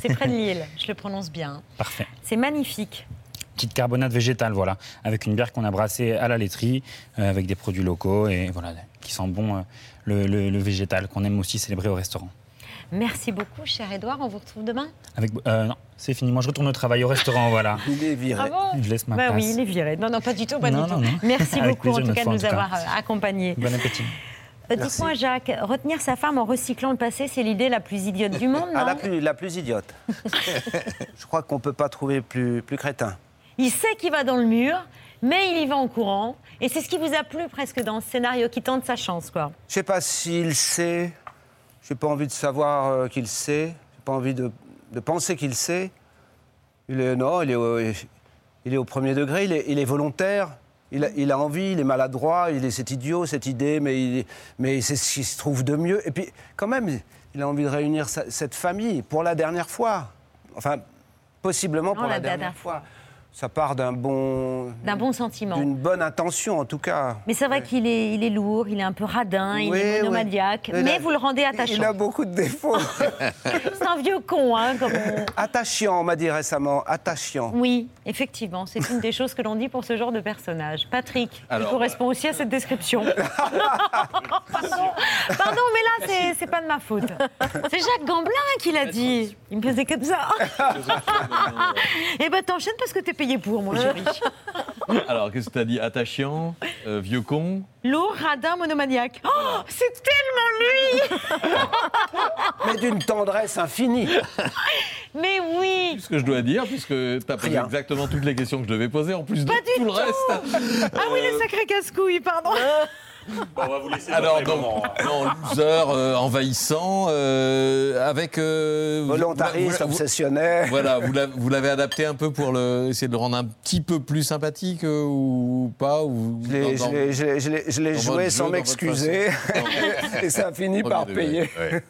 C'est près de Lille, je le prononce bien. Parfait. C'est magnifique. Petite carbonate végétale, voilà, avec une bière qu'on a brassée à la laiterie, euh, avec des produits locaux et voilà, qui sent bon euh, le, le- le végétal qu'on aime aussi célébrer au restaurant. Merci beaucoup, cher Edouard. On vous retrouve demain? Avec, euh, non, c'est fini. Moi, je retourne au travail au restaurant, voilà. Il est viré. Ah bon? Je laisse ma Bah place. oui, il est viré. Non, non, pas du tout, pas Non, du non, tout. non. Merci Avec beaucoup, en tout cas, de nous avoir accompagnés. Bon appétit. Dites-moi, Jacques, retenir sa femme en recyclant le passé, c'est l'idée la plus idiote du monde, Ah, non? la, plus, la plus idiote. je crois qu'on ne peut pas trouver plus, plus crétin. Il sait qu'il va dans le mur, mais il y va en courant. Et c'est ce qui vous a plu presque dans ce scénario, qui tente sa chance, quoi. Je sais pas s'il sait. J'ai pas envie de savoir euh, qu'il sait. J'ai pas envie de, de penser qu'il sait. Il est non, il est au, il est au premier degré. Il est, il est volontaire. Il a, il a envie. Il est maladroit. Il est cet idiot, cette idée, mais il mais c'est ce qui se trouve de mieux. Et puis quand même, il a envie de réunir sa- cette famille pour la dernière fois. Enfin, possiblement Non, pour la, la dernière, dernière fois. Ça part d'un bon, D'un bon sentiment. d'une bonne intention en tout cas. Mais c'est vrai qu'il est, il est lourd, il est un peu radin, il est monomaniaque, mais a- vous le rendez attachant. Il a beaucoup de défauts. C'est un vieux con, hein, comme on- Attachant, on m'a dit récemment. Attachant. Oui, effectivement, c'est une des choses que l'on dit pour ce genre de personnage. Patrick, Alors, il correspond aussi à cette description. pardon, pardon, mais là, c'est- c'est pas de ma faute. C'est Jacques Gamblin qui l'a dit. Il me faisait comme ça. Eh ben, t'enchaînes parce que t'es payé pour, mon chéri. Alors, qu'est-ce que tu as dit Attachant, euh, vieux con? Lourd, radin, monomaniaque. Oh, c'est tellement lui Mais d'une tendresse infinie. Mais oui Ce que je dois dire, puisque tu as posé Rien. exactement toutes les questions que je devais poser, en plus de Pas du tout le reste. Ah oui, le sacré casse-couille, pardon on va vous laisser Alors, donc, non, loser, euh, envahissant, euh, avec. euh, Volontariste, vous- vous- obsessionnel. Voilà, vous l'avez- adapté un peu pour le, essayer de le rendre un petit peu plus sympathique euh, ou pas ou Je l'ai- joué sans m'excuser. Et ça a fini par payer. ouais.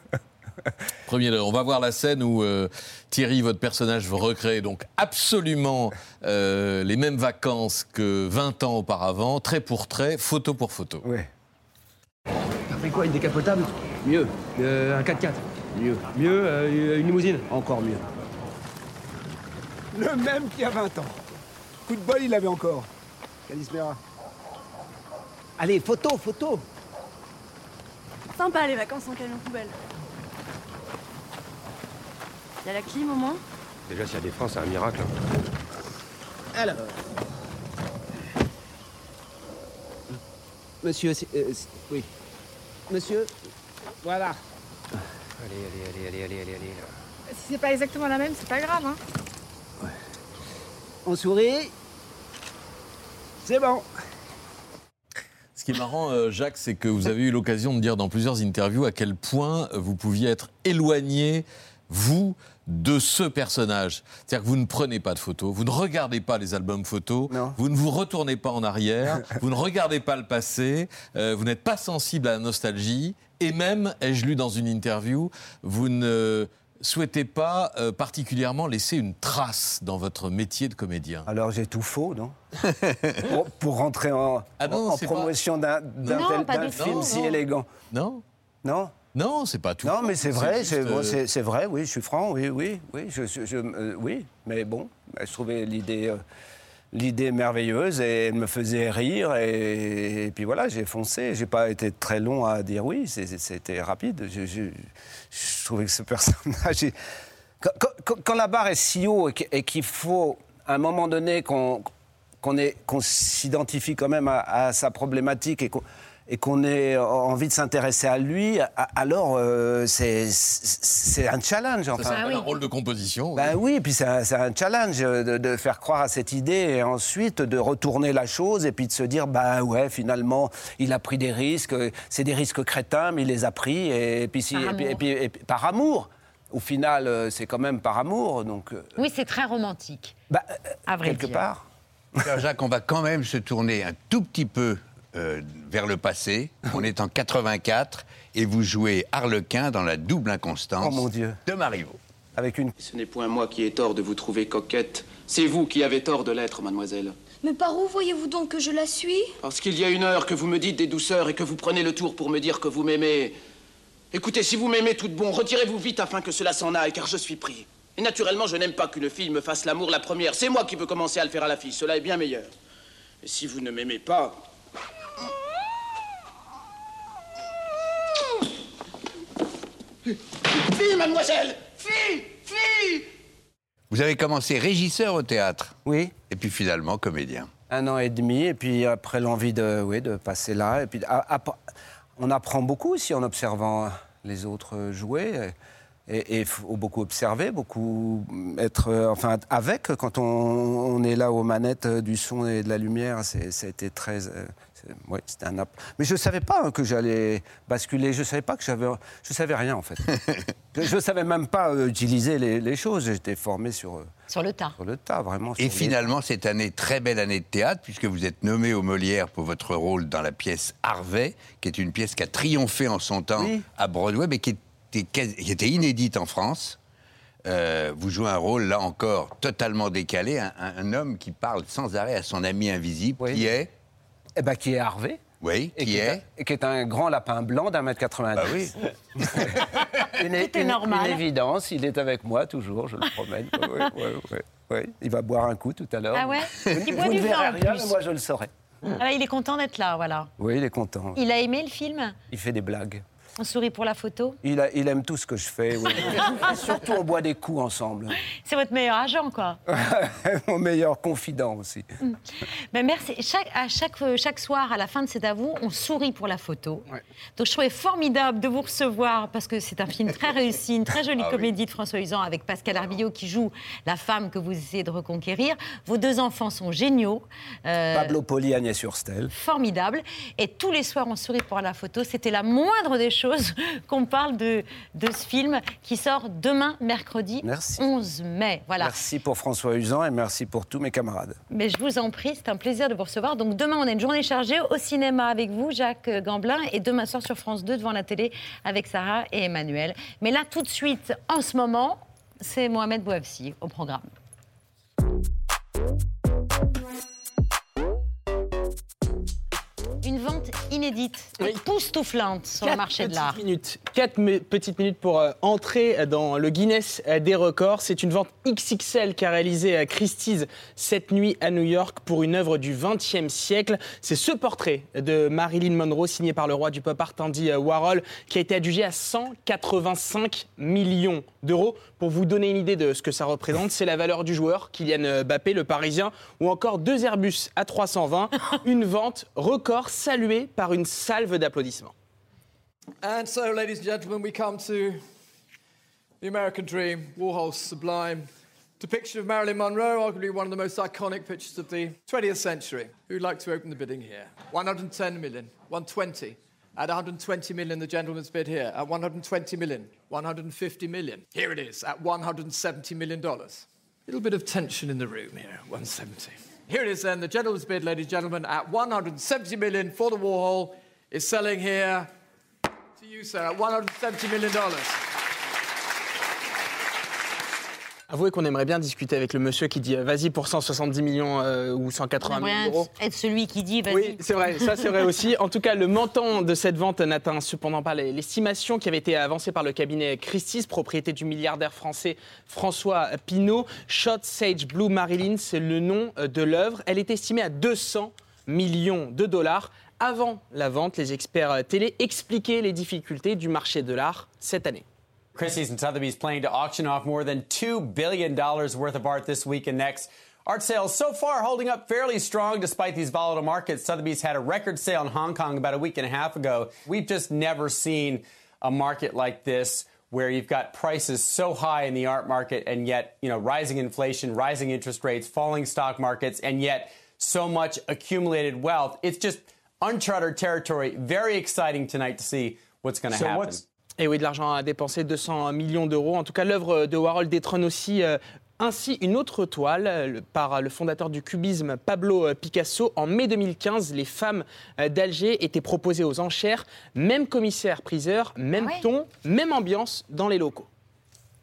Premier degré. On va voir la scène où euh, Thierry, votre personnage, veut recréer donc absolument euh, les mêmes vacances que 20 ans auparavant, trait pour trait, photo pour photo. Oui. T'as pris quoi, une décapotable? Mieux. Euh, un 4x4 Mieux. Mieux, euh, une limousine Encore mieux. Le même qu'il y a 20 ans. Coup de bol, il l'avait encore. Calismera. Allez, photo, photo. Sympa les vacances en camion poubelle. Y a la clim au moins Déjà, s'il y a des freins, c'est un miracle. hein. Alors. Monsieur, c'est- euh, oui. Monsieur, voilà. Allez, allez, allez, allez, allez, allez, allez. là. Si c'est pas exactement la même, c'est pas grave, hein. On sourit. C'est bon. Ce qui est marrant, euh, Jacques, c'est que vous avez eu l'occasion de dire dans plusieurs interviews à quel point vous pouviez être éloigné, vous, de ce personnage. C'est-à-dire que vous ne prenez pas de photos, vous ne regardez pas les albums photos, vous ne vous retournez pas en arrière, vous ne regardez pas le passé, euh, vous n'êtes pas sensible à la nostalgie, et même, ai-je lu dans une interview, vous ne souhaitez pas euh, particulièrement laisser une trace dans votre métier de comédien. Alors j'ai tout faux, non? Pour, pour rentrer en, Ah non, en promotion d'un Non, film si élégant. Non Non? Non, c'est pas tout. Non, mais c'est vrai, c'est euh, c'est- vrai, oui, je suis franc, oui, oui, oui, je, je- je- euh, oui, mais bon, je trouvais l'idée, euh, l'idée merveilleuse et elle me faisait rire et, et puis voilà, j'ai foncé, j'ai pas été très long à dire oui, c'était rapide, je, trouvais que ce personnage, est- quand, quand- quand la barre est si haut et qu'- et qu'il faut à un moment donné qu'on qu'on est- qu'on s'identifie quand même à, à sa problématique et qu'on et qu'on ait envie de s'intéresser à lui, alors euh, c'est c'est un challenge. Ça Enfin. un rôle de composition. Ben oui, puis c'est un, challenge de, de faire croire à cette idée et ensuite de retourner la chose et puis de se dire, bah ouais, finalement, il a pris des risques, c'est des risques crétins, mais il les a pris et, puis, si- Par et puis- amour. et puis- et puis- par amour. Au final, euh, c'est quand même par amour, donc euh, Oui, c'est très romantique. Bah, à vrai quelque dire. part. Jacques, on va quand même se tourner un tout petit peu euh, vers le passé. On est en 84 et vous jouez Harlequin dans la double inconstance Oh mon Dieu. de Marivaux. Avec une... Ce n'est point moi qui ai tort de vous trouver coquette. C'est vous qui avez tort de l'être, mademoiselle. Mais par où voyez-vous donc que je la suis? Parce qu'il y a une heure que vous me dites des douceurs et que vous prenez le tour pour me dire que vous m'aimez. Écoutez, si vous m'aimez tout de bon, retirez-vous vite afin que cela s'en aille, car je suis pris. Et naturellement, je n'aime pas qu'une fille me fasse l'amour la première. C'est moi qui veux commencer à le faire à la fille. Cela est bien meilleur. Et si vous ne m'aimez pas. Fille, mademoiselle Fille Fille Vous avez commencé régisseur au théâtre. Oui. Et puis finalement comédien. Un an et demi, et puis après l'envie de, oui, de passer là. Et puis, a- a- on apprend beaucoup aussi en observant les autres jouer. Et il faut beaucoup observer, beaucoup être euh, enfin, avec. Quand on, on est là aux manettes euh, du son et de la lumière, c'est- ça a été très. Ouais, c'était un app- Mais je ne savais pas hein, que j'allais basculer. Je ne savais pas que j'avais. Je savais rien, en fait. je ne savais même pas euh, utiliser les, les choses. J'étais formé sur, euh, Sur le tas. sur le tas, vraiment. Et les- finalement, cette année, très belle année de théâtre, puisque vous êtes nommé au Molière pour votre rôle dans la pièce Harvey, qui est une pièce qui a triomphé en son temps à Broadway, mais qui était, quasi- qui était inédite en France. Euh, vous jouez un rôle, là encore, totalement décalé, un, un- un homme qui parle sans arrêt à son ami invisible, qui est... Eh ben, qui est Harvey. Oui, Et qui est... un- et qui est un grand lapin blanc d'un mètre 90. Bah oui. une, Tout est une- normal. une évidence, il est avec moi toujours, je le promène. Ouais, ouais, ouais. Il va boire un coup tout à l'heure. Ah ouais Il boit du vin en rien, plus. mais moi je le saurai. Ah, il est content d'être là, voilà. Oui, il est content. Il a aimé le film? Il fait des blagues. On sourit pour la photo Il, a- il aime tout ce que je fais. oui. Surtout, on boit des coups ensemble. C'est votre meilleur agent, quoi. Mon meilleur confident aussi. Ben merci. Chaque, à chaque, euh, chaque soir, à la fin de cet avou, on sourit pour la photo. Donc je trouvais formidable de vous recevoir parce que c'est un film très réussi, une très jolie Ah oui. comédie de François Usan avec Pascal Arbillot qui joue la femme que vous essayez de reconquérir. Vos deux enfants sont géniaux. Euh, Pablo Poli, Agnès Surstel. formidable. Et tous les soirs, on sourit pour la photo. C'était la moindre des choses qu'on parle de, de ce film qui sort demain, mercredi Merci. 11 mai. Voilà. Merci pour François Usan et merci pour tous mes camarades. Mais je vous en prie, c'est un plaisir de vous recevoir. Donc demain, on a une journée chargée au cinéma avec vous, Jacques Gamblin, et demain soir sur France 2 devant la télé avec Sarah et Emmanuel. Mais là, tout de suite, en ce moment, c'est Mohamed Bouafsi au programme. Une vente inédite, époustouflante sur le marché de l'art. minutes. Quatre petites minutes pour euh, entrer dans le Guinness euh, des records. C'est une vente XXL qu'a réalisée euh, Christie's cette nuit à New York pour une œuvre du XXe siècle. C'est ce portrait de Marilyn Monroe signé par le roi du pop art Andy Warhol qui a été adjugé à 185 millions d'euros. Pour vous donner une idée de ce que ça représente, c'est la valeur du joueur, Kylian Mbappé, le Parisien, ou encore deux Airbus A320. Une vente record saluée par une salve d'applaudissements. And so, ladies and gentlemen, we come to the American Dream, Warhol's sublime depiction of Marilyn Monroe, arguably one of the most iconic pictures of the 20th century. Who'd like to open the bidding here? 110 million, 120. At 120 million, the gentleman's bid here. At 120 million, 150 million. Here it is, at 170 million dollars. Little bit of tension in the room here, 170. Here it is then, the gentleman's bid, ladies and gentlemen, at 170 million for the Warhol is selling here to you, sir, at 170 million dollars. Avouez qu'on aimerait bien discuter avec le monsieur qui dit euh, vas-y pour 170 millions euh, ou 180 J'aimerais millions d'euros. être celui qui dit vas-y. Oui, c'est vrai, ça c'est vrai aussi. En tout cas, le montant de cette vente n'atteint cependant pas les- l'estimation qui avait été avancée par le cabinet Christie's, propriété du milliardaire français François Pinault. Shot Sage Blue Marilyn, c'est le nom euh, de l'œuvre. Elle est estimée à 200 millions de dollars. Avant la vente, les experts télé expliquaient les difficultés du marché de l'art cette année. Christie's and Sotheby's planning to auction off more than $2 billion worth of art this week and next. Art sales so far holding up fairly strong despite these volatile markets. Sotheby's had a record sale in Hong Kong about a week and a half ago. We've just never seen a market like this where you've got prices so high in the art market and yet, you know, rising inflation, rising interest rates, falling stock markets, and yet so much accumulated wealth. It's just uncharted territory. Very exciting tonight to see what's going to So happen. what's- Et oui, de l'argent à dépenser, 200 millions d'euros. En tout cas, l'œuvre de Warhol détrône aussi euh, ainsi une autre toile euh, le- par le fondateur du cubisme Pablo euh, Picasso. En mai 2015, les femmes euh, d'Alger étaient proposées aux enchères. Même commissaire-priseur, même ton, même ambiance dans les locaux.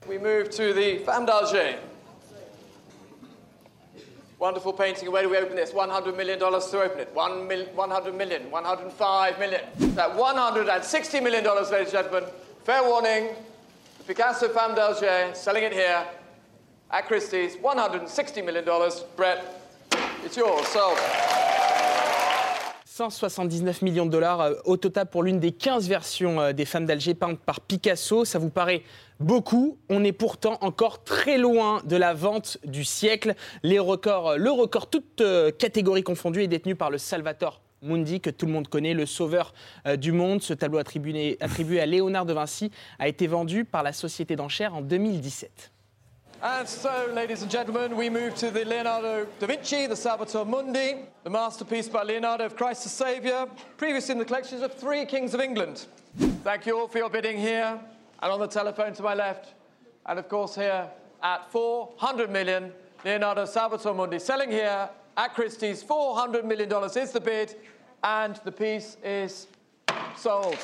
We move to the Femme d'Alger. Wonderful painting. Where do we open this? $100 million to open it. One mil- 100 million, 105 million. That $160 million, ladies and gentlemen. Fair warning. The Picasso Femme d'Alger, selling it here at Christie's. $160 million. Brett, it's yours. Sold. 179 millions de dollars euh, au total pour l'une des 15 versions euh, des femmes d'Alger peintes par Picasso. Ça vous paraît beaucoup? On est pourtant encore très loin de la vente du siècle. Les records, euh, le record, toutes euh, catégories confondues, est détenu par le Salvatore Mundi, que tout le monde connaît, le sauveur euh, du monde. Ce tableau attribué, à Léonard de Vinci a été vendu par la société d'enchères en 2017. And so, ladies and gentlemen, we move to the Leonardo da Vinci, the Salvator Mundi, the masterpiece by Leonardo of Christ the Saviour, previous in the collections of three kings of England. Thank you all for your bidding here and on the telephone to my left, and of course here at 400 million, Leonardo Salvator Mundi selling here at Christie's. 400 million dollars is the bid, and the piece is sold.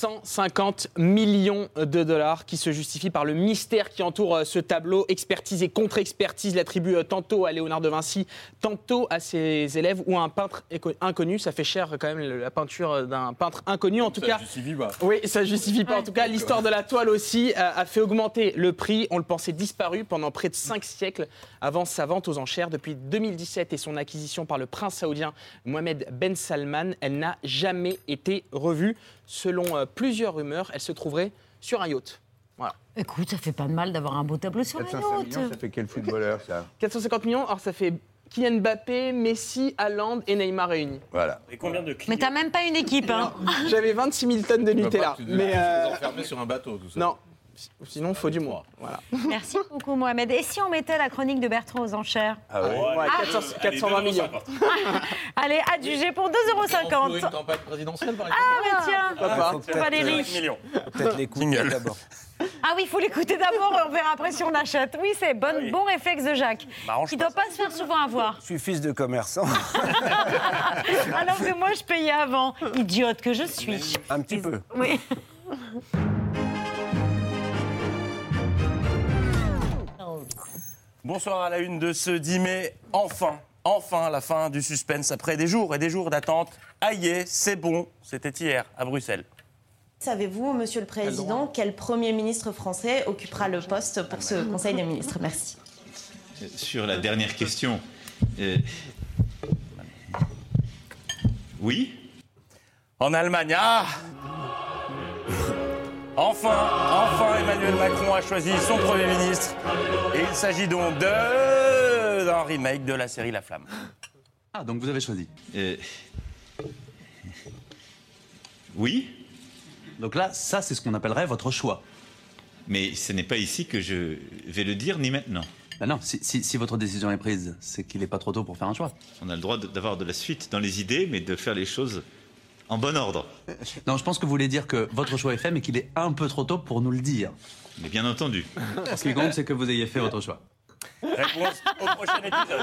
450 millions de dollars qui se justifient par le mystère qui entoure euh, ce tableau. Expertise et contre-expertise l'attribue tantôt à Léonard de Vinci, tantôt à ses élèves ou à un peintre inconnu. Ça fait cher quand même la peinture d'un peintre inconnu. En tout Ça cas, justifie pas. oui, ça justifie pas. En tout cas, l'histoire de la toile aussi euh, a fait augmenter le prix. On le pensait disparu pendant près de 5 siècles avant sa vente aux enchères. Depuis 2017 et son acquisition par le prince saoudien Mohamed Ben Salman, elle n'a jamais été revue. Selon euh, plusieurs rumeurs, elle se trouverait sur un yacht. Voilà. Écoute, ça fait pas de mal d'avoir un beau tableau sur un 405 yacht. millions, ça fait quel footballeur, ça? 450 millions, alors ça fait Kylian Mbappé, Messi, Haaland et Neymar réunis. Voilà. Et combien de Mais t'as même pas une équipe, hein J'avais 26 000 tonnes de Nutella. Mais euh, enfermé sur un bateau, tout ça. non, sinon il faut du mois. Voilà. Merci beaucoup, Mohamed. Et si on mettait la chronique de Bertrand aux enchères Ah ouais Ouais, 400 420 millions. Allez, adjugé pour 2,50 Une campagne présidentielle, par exemple Ah, mais tiens Papa. Peut-être, Valérie. millions. faut peut-être l'écouter Jingle. d'abord. Ah oui, il faut l'écouter d'abord et on verra après si on achète. Oui, c'est bon, bon réflexe de Jacques. M'arrange Qui pas, ne doit pas se faire souvent avoir. Je suis fils de commerçant. Alors que moi, je payais avant. Idiote que je suis. Un petit peu. Oui. Bonsoir à la une de ce 10 mai. Enfin, enfin la fin du suspense après des jours et des jours d'attente. Aïe, c'est bon. C'était hier à Bruxelles. Savez-vous, Monsieur le Président, quel Premier ministre français occupera le poste pour ce Conseil des ministres? Merci. Sur la dernière question. euh, Oui En Allemagne, ah Enfin, enfin Emmanuel Macron a choisi son Premier ministre. Et il s'agit donc de... d'un remake de la série La Flamme. Ah, donc vous avez choisi Euh, Oui Donc là, ça, c'est ce qu'on appellerait votre choix. Mais ce n'est pas ici que je vais le dire, ni maintenant. Bah non, si, si- si votre décision est prise, c'est qu'il n'est pas trop tôt pour faire un choix. On a le droit de- d'avoir de la suite dans les idées, mais de faire les choses en bon ordre. Non, je pense que vous voulez dire que votre choix est fait, mais qu'il est un peu trop tôt pour nous le dire. Mais bien entendu. Ce qui compte, c'est que vous ayez fait votre choix. Réponse au prochain épisode.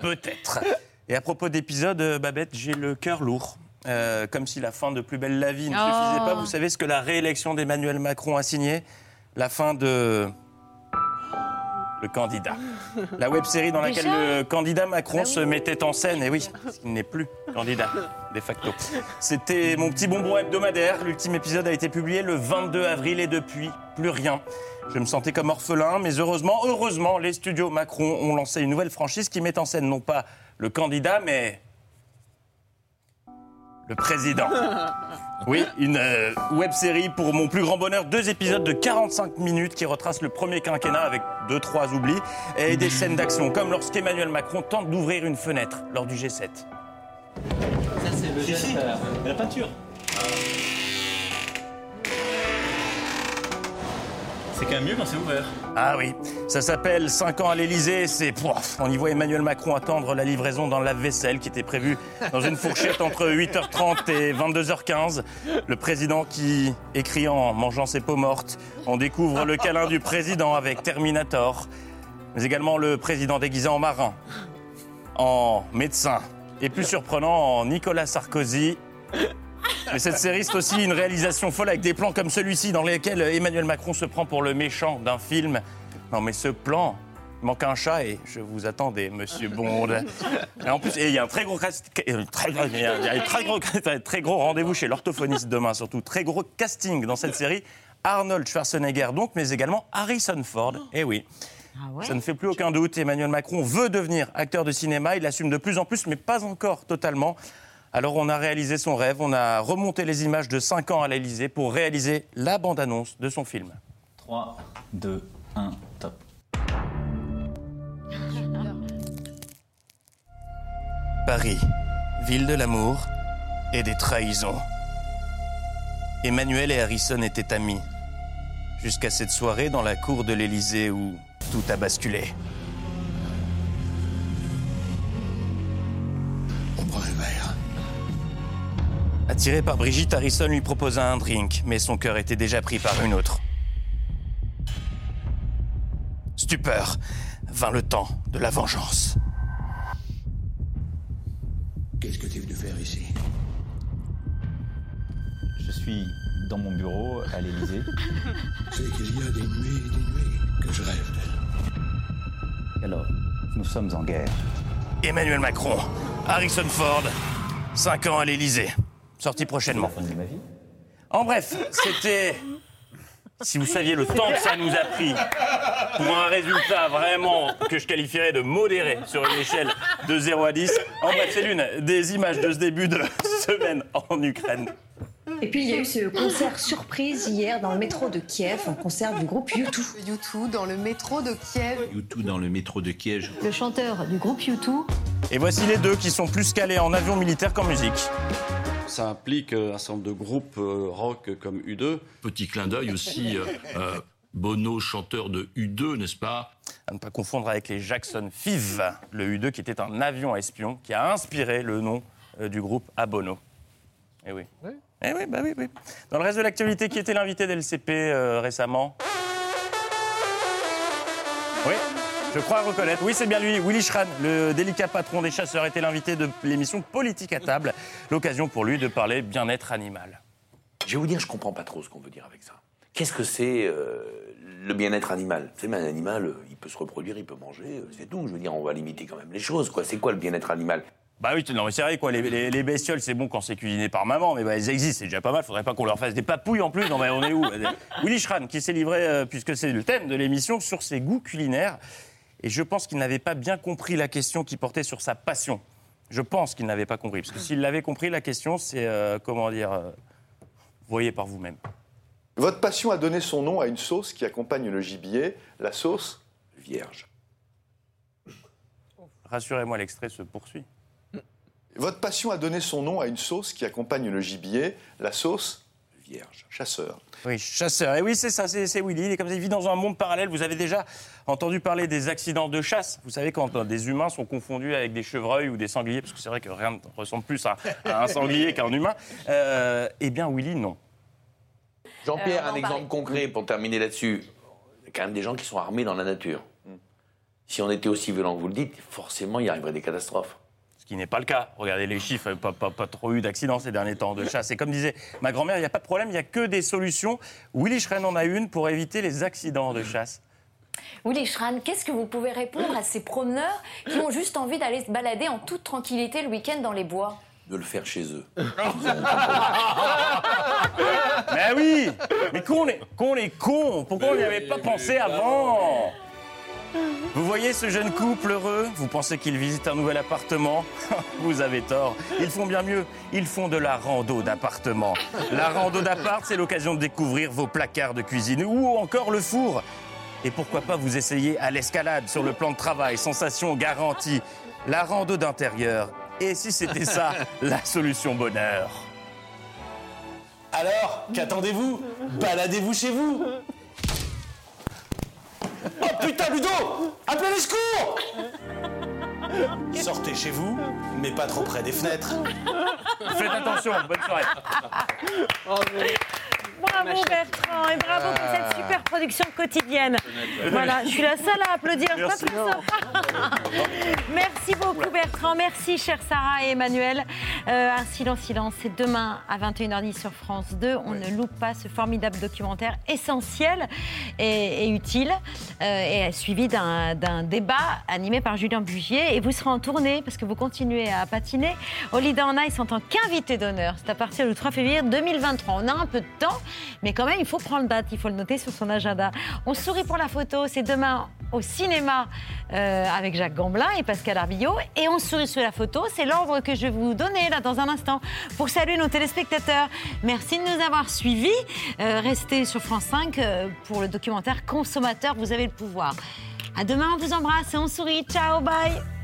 Peut-être. Et à propos d'épisode, euh, Babette, j'ai le cœur lourd. Euh, comme si la fin de Plus belle la vie ne Oh. suffisait pas. Vous savez ce que la réélection d'Emmanuel Macron a signé? La fin de. Le candidat. La web série dans laquelle Déjà le candidat Macron Bah se mettait en scène, et oui, parce qu'il n'est plus candidat, de facto. C'était mon petit bonbon hebdomadaire. L'ultime épisode a été publié le 22 avril et depuis, plus rien. Je me sentais comme orphelin, mais heureusement, heureusement, les studios Macron ont lancé une nouvelle franchise qui met en scène non pas le candidat, mais le président. Oui, une euh, web série pour mon plus grand bonheur, deux épisodes de 45 minutes qui retracent le premier quinquennat avec deux, trois oublis et des scènes d'action, comme lorsqu'Emmanuel Macron tente d'ouvrir une fenêtre lors du G7. Ça, c'est le geste, euh, la peinture. C'est quand même mieux quand c'est ouvert. Ah oui, ça s'appelle 5 ans à l'Elysée. C'est, on y voit Emmanuel Macron attendre la livraison dans le lave-vaisselle qui était prévue dans une fourchette entre 8h30 et 22h15. Le président qui écrit en mangeant ses peaux mortes. On découvre le câlin du président avec Terminator, mais également le président déguisé en marin, en médecin et plus surprenant en Nicolas Sarkozy. Mais cette série, c'est aussi une réalisation folle avec des plans comme celui-ci dans lesquels Emmanuel Macron se prend pour le méchant d'un film. Non, mais ce plan, manque un chat et je vous attendais, monsieur Bond. Et en plus, il y a un très gros, très, gros, très gros rendez-vous chez l'orthophoniste demain, surtout. Très gros casting dans cette série. Arnold Schwarzenegger, donc, mais également Harrison Ford. Eh oui. Ça ne fait plus aucun doute. Emmanuel Macron veut devenir acteur de cinéma. Il l'assume de plus en plus, mais pas encore totalement. Alors on a réalisé son rêve, on a remonté les images de 5 ans à l'Elysée pour réaliser la bande-annonce de son film. 3, 2, 1, top. Paris, ville de l'amour et des trahisons. Emmanuel et Harrison étaient amis. Jusqu'à cette soirée dans la cour de l'Élysée où tout a basculé. Attiré par Brigitte, Harrison lui proposa un drink, mais son cœur était déjà pris par une autre. Stupeur, vint le temps de la vengeance. Qu'est-ce que tu es venu faire ici? Je suis dans mon bureau à l'Élysée. C'est qu'il y a des nuits et des nuits que je rêve Alors, nous sommes en guerre. Emmanuel Macron, Harrison Ford, 5 ans à l'Élysée. Sorti prochainement. En bref, c'était. Si vous saviez le temps que ça nous a pris pour un résultat vraiment que je qualifierais de modéré sur une échelle de 0 à 10. En bref, c'est l'une des images de ce début de semaine en Ukraine. Et puis il y a eu ce concert surprise hier dans le métro de Kiev, un concert du groupe U2. U2 dans le métro de Kiev. YouTube dans le métro de Kiev. Le chanteur du groupe U2 Et voici les deux qui sont plus calés en avion militaire qu'en musique. Ça implique euh, un certain nombre de groupes euh, rock comme U2. Petit clin d'œil aussi, euh, Bono, chanteur de U2, n'est-ce pas? À ne pas confondre avec les Jackson 5, le U2 qui était un avion espion qui a inspiré le nom du groupe à Bono. Eh oui. Eh bah oui. Dans le reste de l'actualité, qui était l'invité d'LCP euh, récemment Oui, je crois reconnaître. Oui, c'est bien lui, Willy Schran, le délicat patron des chasseurs, était l'invité de l'émission Politique à table. L'occasion pour lui de parler bien-être animal. Je vais vous dire, je comprends pas trop ce qu'on veut dire avec ça. Qu'est-ce que c'est euh, le bien-être animal? C'est un animal, euh, il peut se reproduire, il peut manger, euh, c'est tout. Je veux dire, on va limiter quand même les choses, quoi. C'est quoi le bien-être animal? Bah oui, non mais c'est vrai quoi, les, les- les bestioles c'est bon quand c'est cuisiné par maman, mais bah, elles existent, c'est déjà pas mal, faudrait pas qu'on leur fasse des papouilles en plus, non mais on est où Willy Schran qui s'est livré, euh, puisque c'est le thème de l'émission, sur ses goûts culinaires, et je pense qu'il n'avait pas bien compris la question qui portait sur sa passion. Je pense qu'il n'avait pas compris, parce que s'il l'avait compris, la question c'est, euh, comment dire, euh, voyez par vous-même. Votre passion a donné son nom à une sauce qui accompagne le gibier, la sauce vierge. Rassurez-moi, l'extrait se poursuit. Votre passion a donné son nom à une sauce qui accompagne le gibier, la sauce vierge, chasseur. Oui, chasseur. Et oui, c'est ça, c'est Willy. Il est comme ça, il vit dans un monde parallèle. Vous avez déjà entendu parler des accidents de chasse. Vous savez, quand euh, des humains sont confondus avec des chevreuils ou des sangliers, parce que c'est vrai que rien ne ressemble plus à, à un sanglier qu'à un humain. Euh, eh bien, Willy, non. Jean-Pierre, Euh, un exemple parlait. concret pour terminer là-dessus. Il y a quand même des gens qui sont armés dans la nature. Si on était aussi violent que vous le dites, forcément, il y arriverait des catastrophes. Ce qui n'est pas le cas. Regardez les chiffres, pas, pas, pas trop eu d'accidents ces derniers temps de chasse. Et comme disait ma grand-mère, il n'y a pas de problème, il n'y a que des solutions. Willy Schren en a une pour éviter les accidents de chasse. Willy Schran, qu'est-ce que vous pouvez répondre à ces promeneurs qui ont juste envie d'aller se balader en toute tranquillité le week-end dans les bois? De le faire chez eux. Mais oui Mais qu'on est, qu'on est con Pourquoi on n'y avait pas pensé avant? Vous voyez ce jeune couple heureux? Vous pensez qu'ils visitent un nouvel appartement? Vous avez tort. Ils font bien mieux. Ils font de la rando d'appartement. La rando d'appart, c'est l'occasion de découvrir vos placards de cuisine ou encore le four. Et pourquoi pas vous essayer à l'escalade sur le plan de travail, sensation garantie. La rando d'intérieur. Et si c'était ça, la solution bonheur Alors, qu'attendez-vous? Baladez-vous chez vous? Putain, Ludo Appelez les secours Sortez chez vous, mais pas trop près des fenêtres. Faites attention, bonne soirée. Bravo Bertrand et bravo pour cette super production quotidienne. Voilà, je suis la seule à applaudir. Merci. Merci beaucoup Bertrand, merci chère Sarah et Emmanuel. Euh, un silence, silence, c'est demain à 21h10 sur France 2. On ne loupe pas ce formidable documentaire essentiel et, et utile, euh, et suivi d'un débat animé par Julien Bugier. Et vous serez en tournée parce que vous continuez à patiner Leader on Ice en tant qu'invité d'honneur. C'est à partir du 3 février 2023. On a un peu de temps, mais quand même, il faut prendre date, il faut le noter sur son agenda. On sourit pour la photo, c'est demain au cinéma euh, avec Jacques Gamblin et Pascal Arbillot. Et on sourit sur la photo, c'est l'ordre que je vais vous donner là dans un instant pour saluer nos téléspectateurs. Merci de nous avoir suivis. Euh, restez sur France 5 euh, pour le documentaire Consommateur, vous avez le pouvoir. À demain, on vous embrasse et on sourit. Ciao, bye